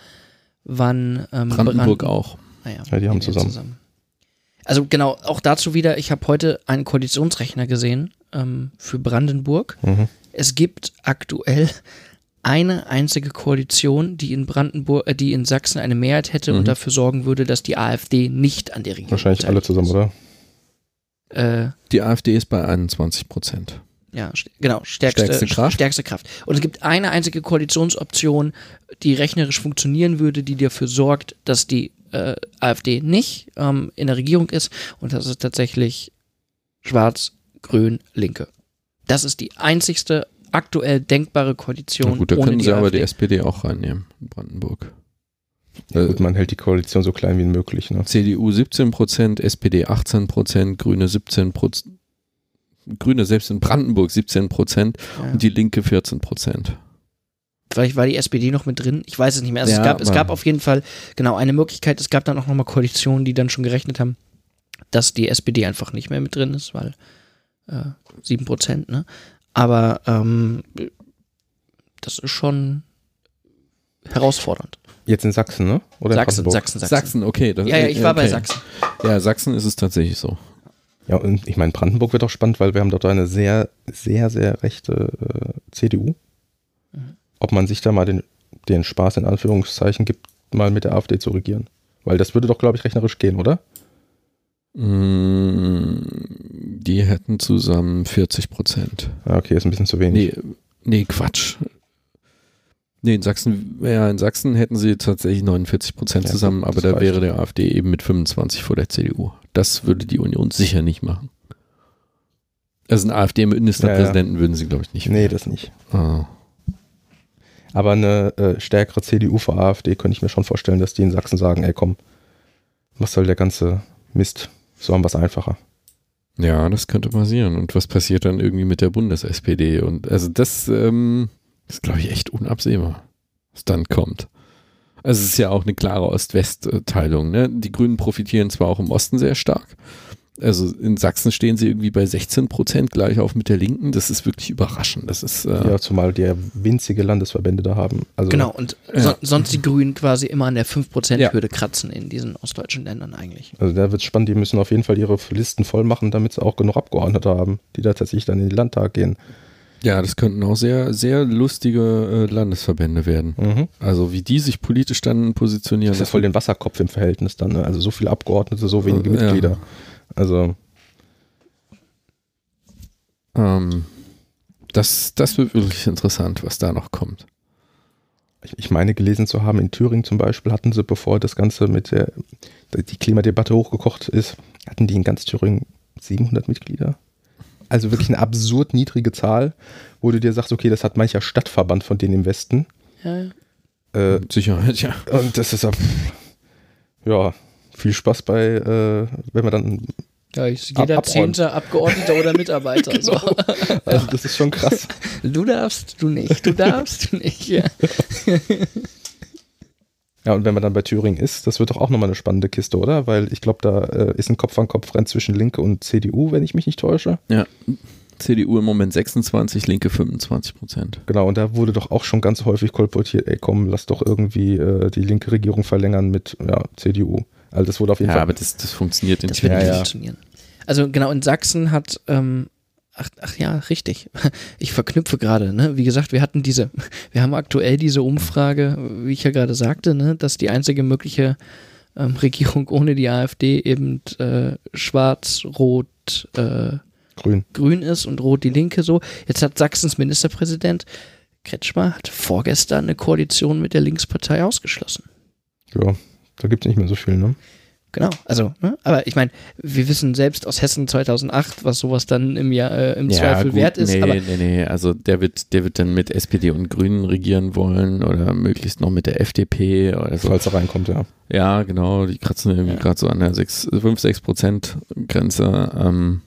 Wann ähm, Brandenburg Branden- auch. Ah ja, Ja, die haben gehen zusammen. Also genau, auch dazu wieder, ich habe heute einen Koalitionsrechner gesehen ähm, für Brandenburg. Mhm. Es gibt aktuell eine einzige Koalition, die in Brandenburg, äh, die in Sachsen eine Mehrheit hätte Mhm. und dafür sorgen würde, dass die AfD nicht an der Regierung Wahrscheinlich alle zusammen, ist. oder? Äh, Die AfD ist bei 21 Prozent. Ja, st- genau, stärkste, Stärkste Kraft. stärkste Kraft. Und es gibt eine einzige Koalitionsoption, die rechnerisch funktionieren würde, die dafür sorgt, dass die äh, AfD nicht ähm, in der Regierung ist. Und das ist tatsächlich Schwarz, Grün, Linke. Das ist die einzigste aktuell denkbare Koalition. Na gut, da ohne können die sie aber AfD. die SPD auch reinnehmen in Brandenburg. Ja, Äh, gut, man hält die Koalition so klein wie möglich. Ne? CDU 17 Prozent, SPD 18 Prozent, Grüne 17 Prozent, Grüne selbst in Brandenburg 17 Prozent Ja. und die Linke 14 Prozent. Vielleicht war die SPD noch mit drin. Ich weiß es nicht mehr. Also Ja, es, gab, es aber- gab auf jeden Fall genau eine Möglichkeit. Es gab dann auch nochmal Koalitionen, die dann schon gerechnet haben, dass die SPD einfach nicht mehr mit drin ist, weil äh, 7 Prozent, ne? Aber ähm, das ist schon herausfordernd. Jetzt in Sachsen, ne? Oder Sachsen, Brandenburg? Sachsen, Sachsen, Sachsen, okay. Das, Ja, ja, ich war bei okay. Sachsen. Ja, Sachsen ist es tatsächlich so. Ja, und ich meine, Brandenburg wird auch spannend, weil wir haben dort eine sehr, sehr, sehr rechte äh, CDU. Mhm. Ob man sich da mal den, den Spaß in Anführungszeichen gibt, mal mit der AfD zu regieren. Weil das würde doch, glaube ich, rechnerisch gehen, oder? Mm, Die hätten zusammen 40 Prozent. Ja, okay, ist ein bisschen zu wenig. Nee, nee, Quatsch. Nee, in Sachsen, ja, in Sachsen hätten sie tatsächlich 49 Prozent Ja, zusammen, aber da wäre der AfD eben mit 25 vor der CDU. Das würde die Union sicher nicht machen. Also einen AfD-Ministerpräsidenten würden sie, glaube ich, nicht. Nee, das nicht. Ah. Aber eine äh, stärkere CDU vor AfD könnte ich mir schon vorstellen, dass die in Sachsen sagen, ey komm, was soll der ganze Mist? So haben wir es einfacher. Ja, das könnte passieren. Und was passiert dann irgendwie mit der Bundes-SPD? Und also das ähm, ist, glaube ich, echt unabsehbar, was dann kommt. Also es ist ja auch eine klare Ost-West-Teilung. Ne? Die Grünen profitieren zwar auch im Osten sehr stark, Also in Sachsen stehen sie irgendwie bei 16 Prozent gleich auf mit der Linken. Das ist wirklich überraschend. Das ist äh, Ja, zumal die ja winzige Landesverbände da haben. Also, Genau, und Ja. so, sonst die Grünen quasi immer an der 5%-Hürde Ja. kratzen in diesen ostdeutschen Ländern eigentlich. Also da wird es spannend, die müssen auf jeden Fall ihre Listen voll machen, damit sie auch genug Abgeordnete haben, die da tatsächlich dann in den Landtag gehen. ja, das könnten auch sehr, sehr lustige äh, Landesverbände werden. Mhm. Also wie die sich politisch dann positionieren. Das ist ja voll den Wasserkopf im Verhältnis dann. Ne? Also so viele Abgeordnete, so wenige Ja. Also ähm, das, das wird wirklich interessant, was da noch kommt. ich, ich meine gelesen zu haben, in Thüringen zum Beispiel hatten sie, bevor das Ganze mit der die Klimadebatte hochgekocht ist, hatten die in ganz Thüringen 700 Mitglieder. Also wirklich eine absurd niedrige Zahl, wo du dir sagst, okay, das hat mancher Stadtverband von denen im Westen. Ja, ja. Äh, Sicherheit, ja. und das ist ja, ja viel Spaß bei, äh, wenn man dann, Ja, jeder Ab- zehnte Abgeordneter oder Mitarbeiter. *laughs* Genau. so. also das ist schon krass. *laughs* Du darfst, du nicht, du darfst, du nicht. Ja. *laughs* Ja, und wenn man dann bei Thüringen ist, das wird doch auch nochmal eine spannende Kiste, oder? Weil ich glaube, da äh, ist ein Kopf-an-Kopf-Rennen zwischen Linke und CDU, wenn ich mich nicht täusche. ja. CDU im Moment 26, Linke 25 Prozent. Genau, und da wurde doch auch schon ganz häufig kolportiert, ey komm, lass doch irgendwie äh, die linke Regierung verlängern mit ja, CDU. Also das wurde auf jeden Ja, Fall. aber das, das funktioniert in Das wird Ja, nicht ja. funktionieren. Also genau, in Sachsen hat, ähm, ach, ach ja, richtig. *laughs* Ich verknüpfe gerade, ne? Wie gesagt, wir hatten diese, *laughs* wir haben aktuell diese Umfrage, wie ich ja gerade sagte, ne, dass die einzige mögliche ähm, Regierung ohne die AfD eben äh, schwarz, rot, äh, grün. grün ist und rot die Linke so. Jetzt hat Sachsens Ministerpräsident Kretschmer hat vorgestern eine Koalition mit der Linkspartei ausgeschlossen. Ja, da gibt es nicht mehr so viel, ne? Genau, also, ne? aber ich meine, wir wissen selbst aus Hessen 2008, was sowas dann im Jahr äh, im Zweifel gut, wert ist. Nee, aber nee, nee. Also der wird, der wird dann mit SPD und Grünen regieren wollen oder möglichst noch mit der FDP oder so. Falls er reinkommt, ja. Ja, genau. Die kratzen irgendwie Ja. gerade so an der 6, 5, 6 Prozent Grenze. Ähm,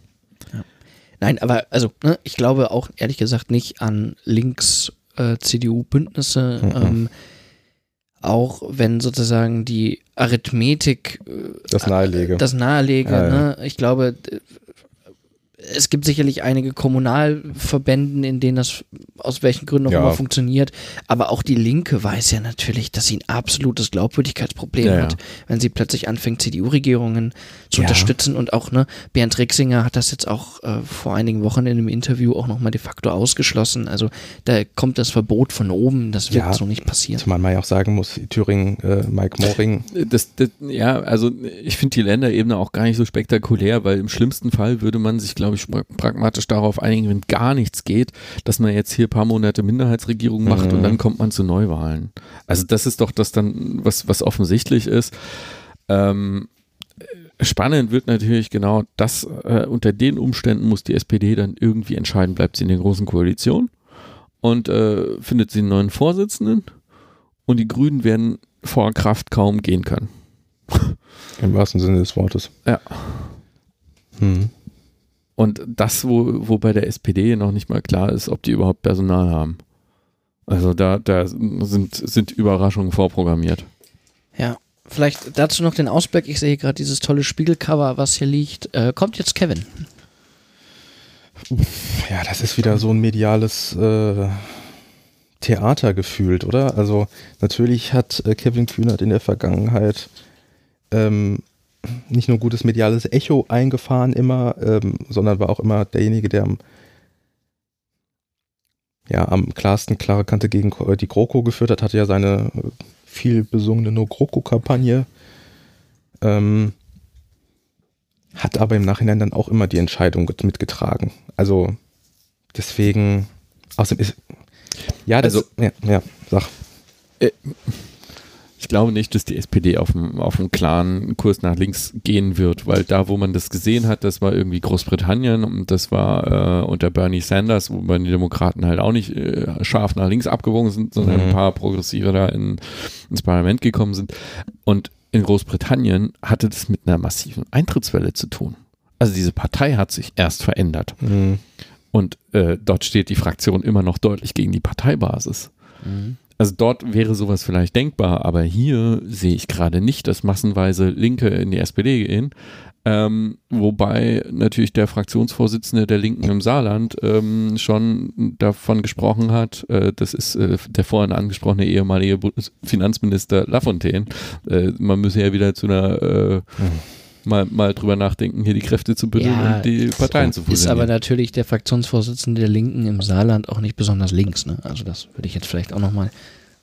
nein, aber also, ne, ich glaube auch ehrlich gesagt nicht an links äh, CDU-Bündnisse. Mhm. Ähm, auch wenn sozusagen die Arithmetik äh, Das nahelege. das nahelege. Ja, ja. Ne? Ich glaube, es gibt sicherlich einige Kommunalverbänden, in denen das aus welchen Gründen auch Ja. immer funktioniert. Aber auch die Linke weiß ja natürlich, dass sie ein absolutes Glaubwürdigkeitsproblem Ja, ja. hat, wenn sie plötzlich anfängt, CDU-Regierungen zu Ja. unterstützen. Und auch, ne, Bernd Rixinger hat das jetzt auch äh, vor einigen Wochen in einem Interview auch nochmal de facto ausgeschlossen. Also da kommt das Verbot von oben, das wird Ja. so nicht passieren. Zumal man ja auch sagen muss, Thüringen, äh, Mike Moring, das, das, ja, also ich finde die Länderebene auch gar nicht so spektakulär, weil im schlimmsten Fall würde man sich, glaube ich, pra- pragmatisch darauf einigen, wenn gar nichts geht, dass man jetzt hier ein paar Monate Minderheitsregierung macht Mhm. und dann kommt man zu Neuwahlen. Also das ist doch das dann, was, was offensichtlich ist. Ähm, spannend wird natürlich genau das, äh, unter den Umständen muss die SPD dann irgendwie entscheiden, bleibt sie in der großen Koalition und äh, findet sie einen neuen Vorsitzenden und die Grünen werden vor Kraft kaum gehen können. im wahrsten Sinne des Wortes. Ja. Hm. Und das, wo, wo bei der SPD noch nicht mal klar ist, ob die überhaupt Personal haben. Also da, da sind, sind Überraschungen vorprogrammiert. Ja, vielleicht dazu noch den Ausblick. Ich sehe gerade dieses tolle Spiegelcover, was hier liegt. Äh, kommt jetzt Kevin. Ja, das ist wieder so ein mediales äh, Theater gefühlt, oder? Also natürlich hat äh, Kevin Kühnert in der Vergangenheit ähm, nicht nur gutes mediales Echo eingefahren immer, ähm, sondern war auch immer derjenige, der am ja, am klarsten klare Kante gegen Ko- die GroKo geführt hat, hatte ja seine äh, viel besungene No-GroKo-Kampagne. Ähm, hat aber im Nachhinein dann auch immer die Entscheidung get- mitgetragen. Also deswegen, außerdem ist, ja, das, Also- ja, ja, sag. Ich glaube nicht, dass die SPD auf einem, auf einem klaren Kurs nach links gehen wird, weil da, wo man das gesehen hat, das war irgendwie Großbritannien und das war äh, unter Bernie Sanders, wo man die Demokraten halt auch nicht äh, scharf nach links abgewogen sind, sondern Mhm. ein paar Progressive da in, ins Parlament gekommen sind. Und in Großbritannien hatte das mit einer massiven Eintrittswelle zu tun. Also diese Partei hat sich erst verändert. Mhm. Und äh, dort steht die Fraktion immer noch deutlich gegen die Parteibasis. Also dort wäre sowas vielleicht denkbar, aber hier sehe ich gerade nicht, dass massenweise Linke in die SPD gehen. Ähm, wobei natürlich der Fraktionsvorsitzende der Linken im Saarland ähm, schon davon gesprochen hat, äh, das ist äh, der vorhin angesprochene ehemalige Finanzminister Lafontaine, äh, man müsse ja wieder zu einer äh, mal, mal drüber nachdenken, hier die Kräfte zu bündeln Ja, und die Parteien zu Ist aber fusionieren. natürlich der Fraktionsvorsitzende der Linken im Saarland auch nicht besonders links. Ne? Also das würde ich jetzt vielleicht auch nochmal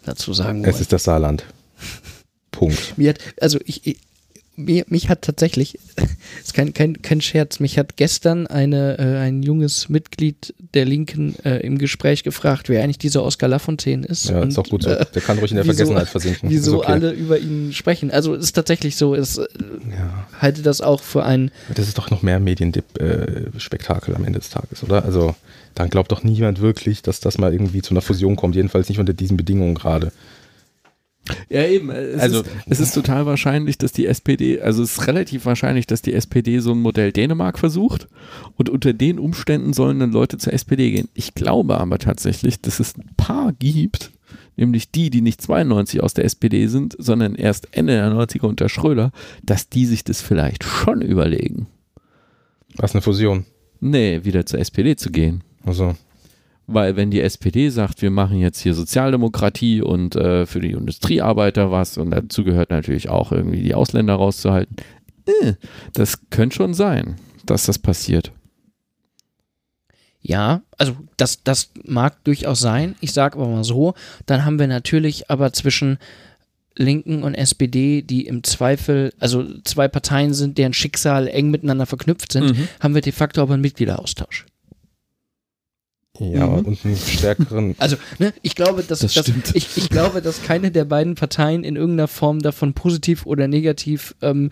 dazu sagen. Es ist das Saarland. *laughs* Punkt. Mir hat, also ich, ich mir, mich hat tatsächlich, *laughs* ist kein, kein, kein Scherz, mich hat gestern eine, äh, ein junges Mitglied der Linken äh, im Gespräch gefragt, wer eigentlich dieser Oscar Lafontaine ist. Ja, und, ist auch gut so. äh, Der kann ruhig in der wieso- Vergessenheit versinken. *laughs* Wieso okay. alle über ihn sprechen. Also es ist tatsächlich so, es äh, Ja. halte das auch für ein, Das ist doch noch mehr Medienspektakel am Ende des Tages, oder? Also, dann glaubt doch niemand wirklich, dass das mal irgendwie zu einer Fusion kommt. Jedenfalls nicht unter diesen Bedingungen gerade. Ja, eben. Es, Also- ist, es ist total wahrscheinlich, dass die SPD, also es ist relativ wahrscheinlich, dass die SPD so ein Modell Dänemark versucht und unter den Umständen sollen dann Leute zur SPD gehen. Ich glaube aber tatsächlich, dass es ein paar gibt, nämlich die, die nicht 92 aus der SPD sind, sondern erst Ende der 90er unter Schröder, dass die sich das vielleicht schon überlegen. Was eine Fusion. Nee, wieder zur SPD zu gehen. Also, Weil wenn die SPD sagt, wir machen jetzt hier Sozialdemokratie und äh, für die Industriearbeiter was und dazu gehört natürlich auch irgendwie die Ausländer rauszuhalten, äh, das könnte schon sein, dass das passiert. Ja, also das, das mag durchaus sein. Ich sage aber mal so, dann haben wir natürlich aber zwischen Linken und SPD, die im Zweifel, also zwei Parteien sind, deren Schicksal eng miteinander verknüpft sind, Mhm. haben wir de facto aber einen Mitgliederaustausch. Ja, Mhm. und einen stärkeren. *laughs* Also, ne, ich glaube, dass, Das dass ich, ich glaube, dass keine der beiden Parteien in irgendeiner Form davon positiv oder negativ ähm,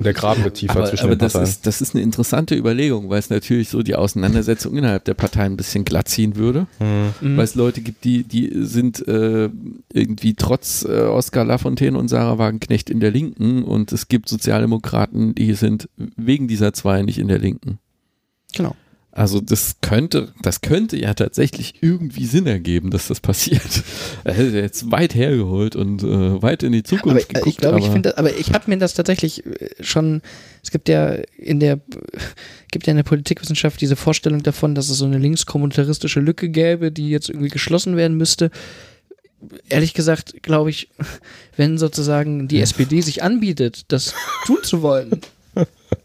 Der Graben wird tiefer Aber, zwischen aber den das, Parteien. ist, das ist eine interessante Überlegung, weil es natürlich so die Auseinandersetzung innerhalb der Partei ein bisschen glatt ziehen würde. Hm. Mhm. Weil es Leute gibt, die, die sind äh, irgendwie trotz äh, Oskar Lafontaine und Sarah Wagenknecht in der Linken und es gibt Sozialdemokraten, die sind wegen dieser zwei nicht in der Linken. genau. Also das könnte, das könnte ja tatsächlich irgendwie Sinn ergeben, dass das passiert. *laughs* Er ist jetzt weit hergeholt und äh, weit in die Aber Zukunft äh, geguckt. ich glaube, ich aber- finde, aber ich habe mir das tatsächlich äh, schon. Es gibt ja in der *laughs* gibt ja in der Politikwissenschaft diese Vorstellung davon, dass es so eine linkskommunitaristische Lücke gäbe, die jetzt irgendwie geschlossen werden müsste. Ehrlich gesagt, glaube ich, *laughs* wenn sozusagen die SPD sich anbietet, das tun zu wollen,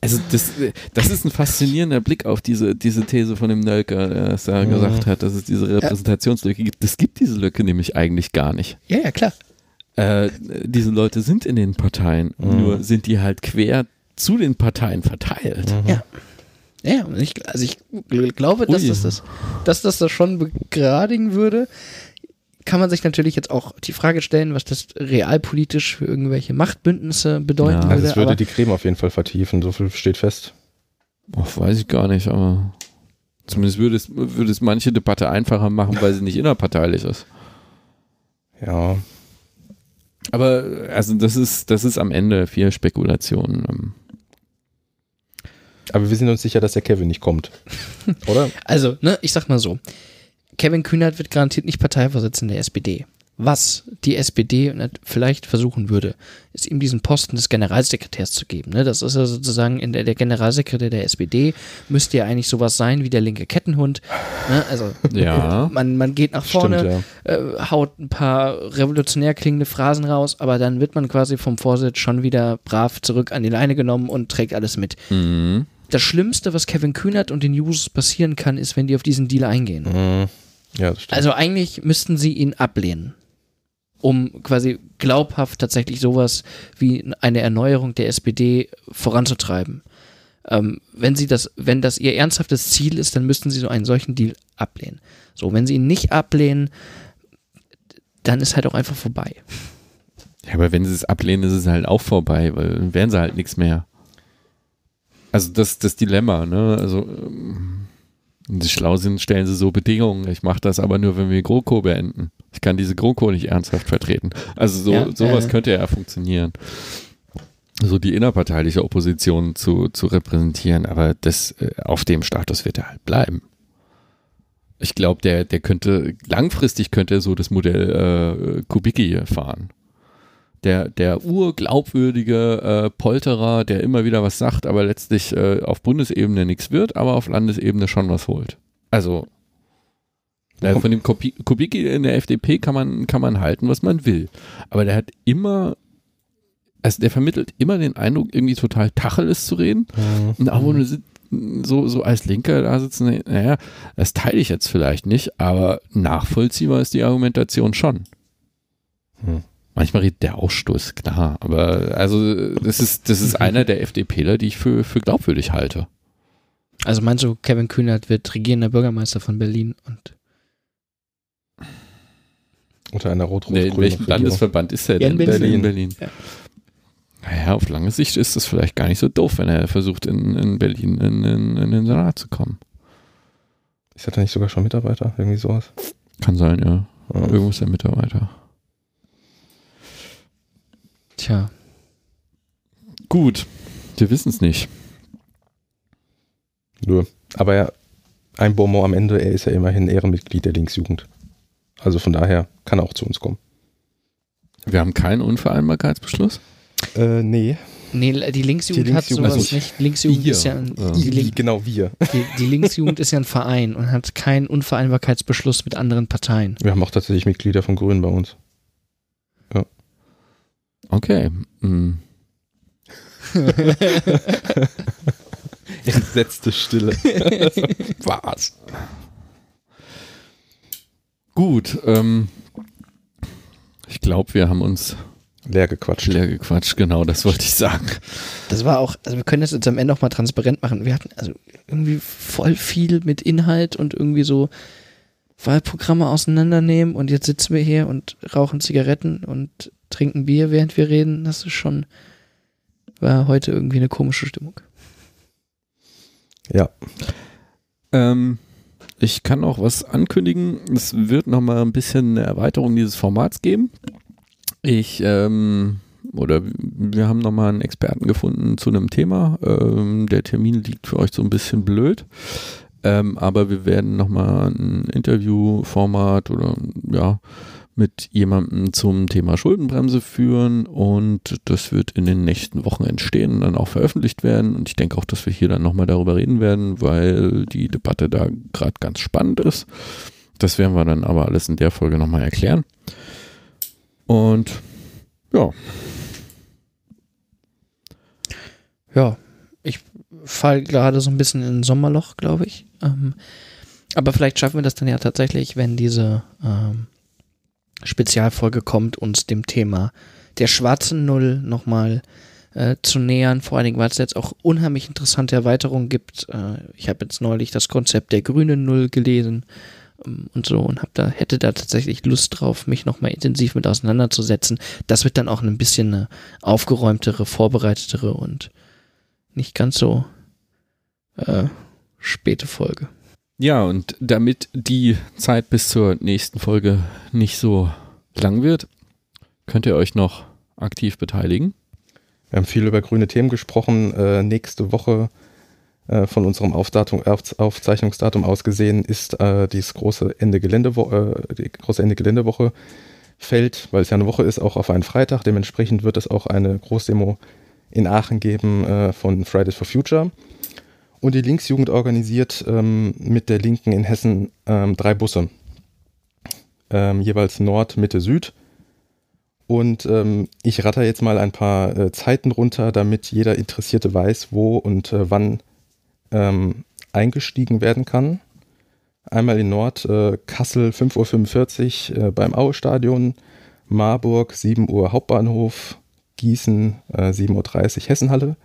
Also das, das ist ein faszinierender Blick auf diese, diese These von dem Nölker, der es ja Mhm. gesagt hat, dass es diese Repräsentationslücke gibt. Es gibt diese Lücke nämlich eigentlich gar nicht. ja, ja, klar. Äh, diese Leute sind in den Parteien, Mhm. nur sind die halt quer zu den Parteien verteilt. Ja. Ja, und ich, also ich gl- glaube, dass Ui. das, das, dass das das schon begradigen würde. Kann man sich natürlich jetzt auch die Frage stellen, was das realpolitisch für irgendwelche Machtbündnisse bedeuten Ja, Also würde. es würde aber die Creme auf jeden Fall vertiefen, so viel steht fest. Boah, weiß ich gar nicht, aber zumindest würde es, würde es manche Debatte einfacher machen, weil sie nicht innerparteilich ist. Ja, Aber also das ist, das ist am Ende viel Spekulation. Ähm, aber wir sind uns sicher, dass der Kevin nicht kommt. *laughs* Oder? Also, ne, ich sag mal so. Kevin Kühnert wird garantiert nicht Parteivorsitzender der SPD. Was die SPD vielleicht versuchen würde, ist ihm diesen Posten des Generalsekretärs zu geben. Ne? Das ist ja sozusagen in der, der Generalsekretär der SPD müsste ja eigentlich sowas sein wie der linke Kettenhund. Ne? Also *laughs* Ja. man, man geht nach vorne, Stimmt, ja. äh, haut ein paar revolutionär klingende Phrasen raus, aber dann wird man quasi vom Vorsitz schon wieder brav zurück an die Leine genommen und trägt alles mit. Mhm. Das Schlimmste, was Kevin Kühnert und den Users passieren kann, ist, wenn die auf diesen Deal eingehen. Mhm. Ja, das stimmt. Also eigentlich müssten sie ihn ablehnen, um quasi glaubhaft tatsächlich sowas wie eine Erneuerung der SPD voranzutreiben. Ähm, wenn sie das, wenn das ihr ernsthaftes Ziel ist, dann müssten sie so einen solchen Deal ablehnen. So, wenn sie ihn nicht ablehnen, dann ist halt auch einfach vorbei. Ja, aber wenn sie es ablehnen, ist es halt auch vorbei, weil dann wären sie halt nichts mehr. Also das das Dilemma, ne? Also ähm, wenn sie schlau sind, stellen sie so Bedingungen. Ich mache das aber nur, wenn wir GroKo beenden. Ich kann diese GroKo nicht ernsthaft vertreten. Also so Ja, sowas äh. könnte ja funktionieren. So die innerparteiliche Opposition zu, zu repräsentieren, aber das äh, auf dem Status wird er halt bleiben. Ich glaube, der, der könnte, langfristig könnte er so das Modell äh, Kubicki fahren der, der urglaubwürdige äh, Polterer, der immer wieder was sagt, aber letztlich äh, auf Bundesebene nichts wird, aber auf Landesebene schon was holt. Also äh, von dem Kubi- Kubicki in der FDP kann man, kann man halten, was man will. Aber der hat immer, also der vermittelt immer den Eindruck, irgendwie total Tacheles zu reden. Und auch sit- so, so als Linker da sitzen, naja, das teile ich jetzt vielleicht nicht, aber nachvollziehbar ist die Argumentation schon. Hm. Manchmal redet der auch Stuss, klar, aber also das ist, das ist einer der FDPler, die ich für, für glaubwürdig halte. Also meinst du, Kevin Kühnert wird regierender Bürgermeister von Berlin und Unter einer rot rot Nee, in welchem Landesverband ist er Ja, denn? in Berlin. In Berlin. Ja. Naja, auf lange Sicht ist das vielleicht gar nicht so doof, wenn er versucht, in, in Berlin in, in, in den Senat zu kommen. Ist er da nicht sogar schon Mitarbeiter? Irgendwie sowas? Kann sein, ja. Ja. Irgendwo ist der Mitarbeiter. Tja, Gut, wir wissen es nicht. Nur. Aber ja, ein Bonbon am Ende, er ist ja immerhin Ehrenmitglied der Linksjugend. Also von daher kann er auch zu uns kommen. Wir haben keinen Unvereinbarkeitsbeschluss. Äh, nee. nee, die Linksjugend, Die hat Linksjugend sowas also nicht. Linksjugend ihr. ist ja ein, Ja. die, Link, genau wir. die, die Linksjugend ist ja ein Verein und hat keinen Unvereinbarkeitsbeschluss mit anderen Parteien. Wir haben auch tatsächlich Mitglieder von Grünen bei uns. Okay. hm. *laughs* Entsetzte Stille. *laughs* Was? Gut, ähm, ich glaube, wir haben uns Leer gequatscht. leer gequatscht. Genau, das wollte ich sagen. Das war auch, also wir können das jetzt am Ende auch mal transparent machen. Wir hatten also irgendwie voll viel mit Inhalt und irgendwie so Wahlprogramme auseinandernehmen und jetzt sitzen wir hier und rauchen Zigaretten und trinken Bier, während wir reden. Das ist schon, war heute irgendwie eine komische Stimmung. Ja. Ähm, ich kann auch was ankündigen. Es wird noch mal ein bisschen eine Erweiterung dieses Formats geben. Ich ähm, oder wir haben noch mal einen Experten gefunden zu einem Thema. Ähm, der Termin liegt für euch so ein bisschen blöd. Ähm, aber wir werden noch mal ein Interviewformat oder ja mit jemandem zum Thema Schuldenbremse führen und das wird in den nächsten Wochen entstehen und dann auch veröffentlicht werden und ich denke auch, dass wir hier dann nochmal darüber reden werden, weil die Debatte da gerade ganz spannend ist. Das werden wir dann aber alles in der Folge nochmal erklären. Und ja, Ja, ich fall gerade so ein bisschen in ein Sommerloch, glaube ich. Ähm, aber vielleicht schaffen wir das dann ja tatsächlich, wenn diese ähm, Spezialfolge kommt, uns dem Thema der schwarzen Null nochmal äh, zu nähern. Vor allen Dingen, weil es jetzt auch unheimlich interessante Erweiterungen gibt. Äh, ich habe jetzt neulich das Konzept der grünen Null gelesen ähm, und so und hab da, hätte da tatsächlich Lust drauf, mich nochmal intensiv mit auseinanderzusetzen. Das wird dann auch ein bisschen eine aufgeräumtere, vorbereitetere und nicht ganz so äh, späte Folge. Ja, und damit die Zeit bis zur nächsten Folge nicht so lang wird, könnt ihr euch noch aktiv beteiligen. Wir haben viel über grüne Themen gesprochen. Äh, nächste Woche äh, von unserem Aufzeichnungsdatum aus gesehen ist äh, dieses große Ende Geländewoche, äh, die große Ende Geländewoche fällt, weil es ja eine Woche ist, auch auf einen Freitag. Dementsprechend wird es auch eine Großdemo in Aachen geben äh, von Fridays for Future. Und die Linksjugend organisiert ähm, mit der Linken in Hessen ähm, drei Busse. Ähm, jeweils Nord, Mitte, Süd. Und ähm, ich ratter jetzt mal ein paar äh, Zeiten runter, damit jeder Interessierte weiß, wo und äh, wann ähm, eingestiegen werden kann. Einmal in Nord, äh, Kassel 5.45 Uhr äh, beim Aue-Stadion, Marburg 7 Uhr Hauptbahnhof, Gießen äh, 7.30 Uhr Hessenhalle.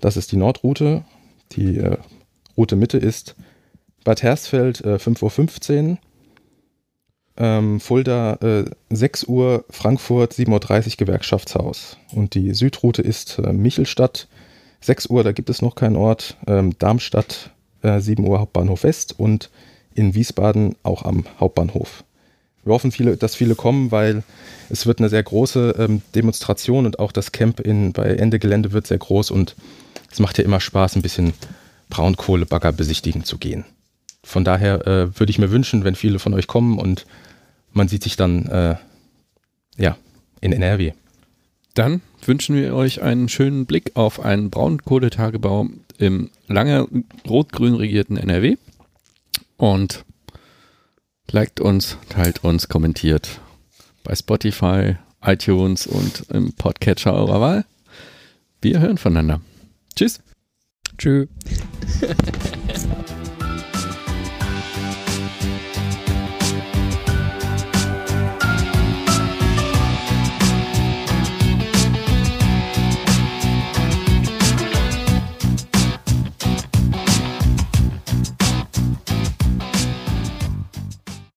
Das ist die Nordroute. Die äh, Route Mitte ist Bad Hersfeld äh, 5.15 Uhr. Ähm, Fulda äh, 6 Uhr, Frankfurt 7.30 Uhr Gewerkschaftshaus. Und die Südroute ist äh, Michelstadt 6 Uhr, da gibt es noch keinen Ort. Ähm, Darmstadt äh, 7 Uhr Hauptbahnhof West und in Wiesbaden auch am Hauptbahnhof. Wir hoffen, viele, dass viele kommen, weil es wird eine sehr große ähm, Demonstration und auch das Camp in, bei Ende Gelände wird sehr groß und es macht ja immer Spaß, ein bisschen Braunkohlebagger besichtigen zu gehen. Von daher äh, würde ich mir wünschen, wenn viele von euch kommen und man sieht sich dann äh, ja in NRW. Dann wünschen wir euch einen schönen Blick auf einen Braunkohletagebau im lange rot-grün regierten NRW. Und liked uns, teilt uns, kommentiert bei Spotify, iTunes und im Podcatcher eurer Wahl. Wir hören voneinander. Tschüss. Tschüss. *laughs*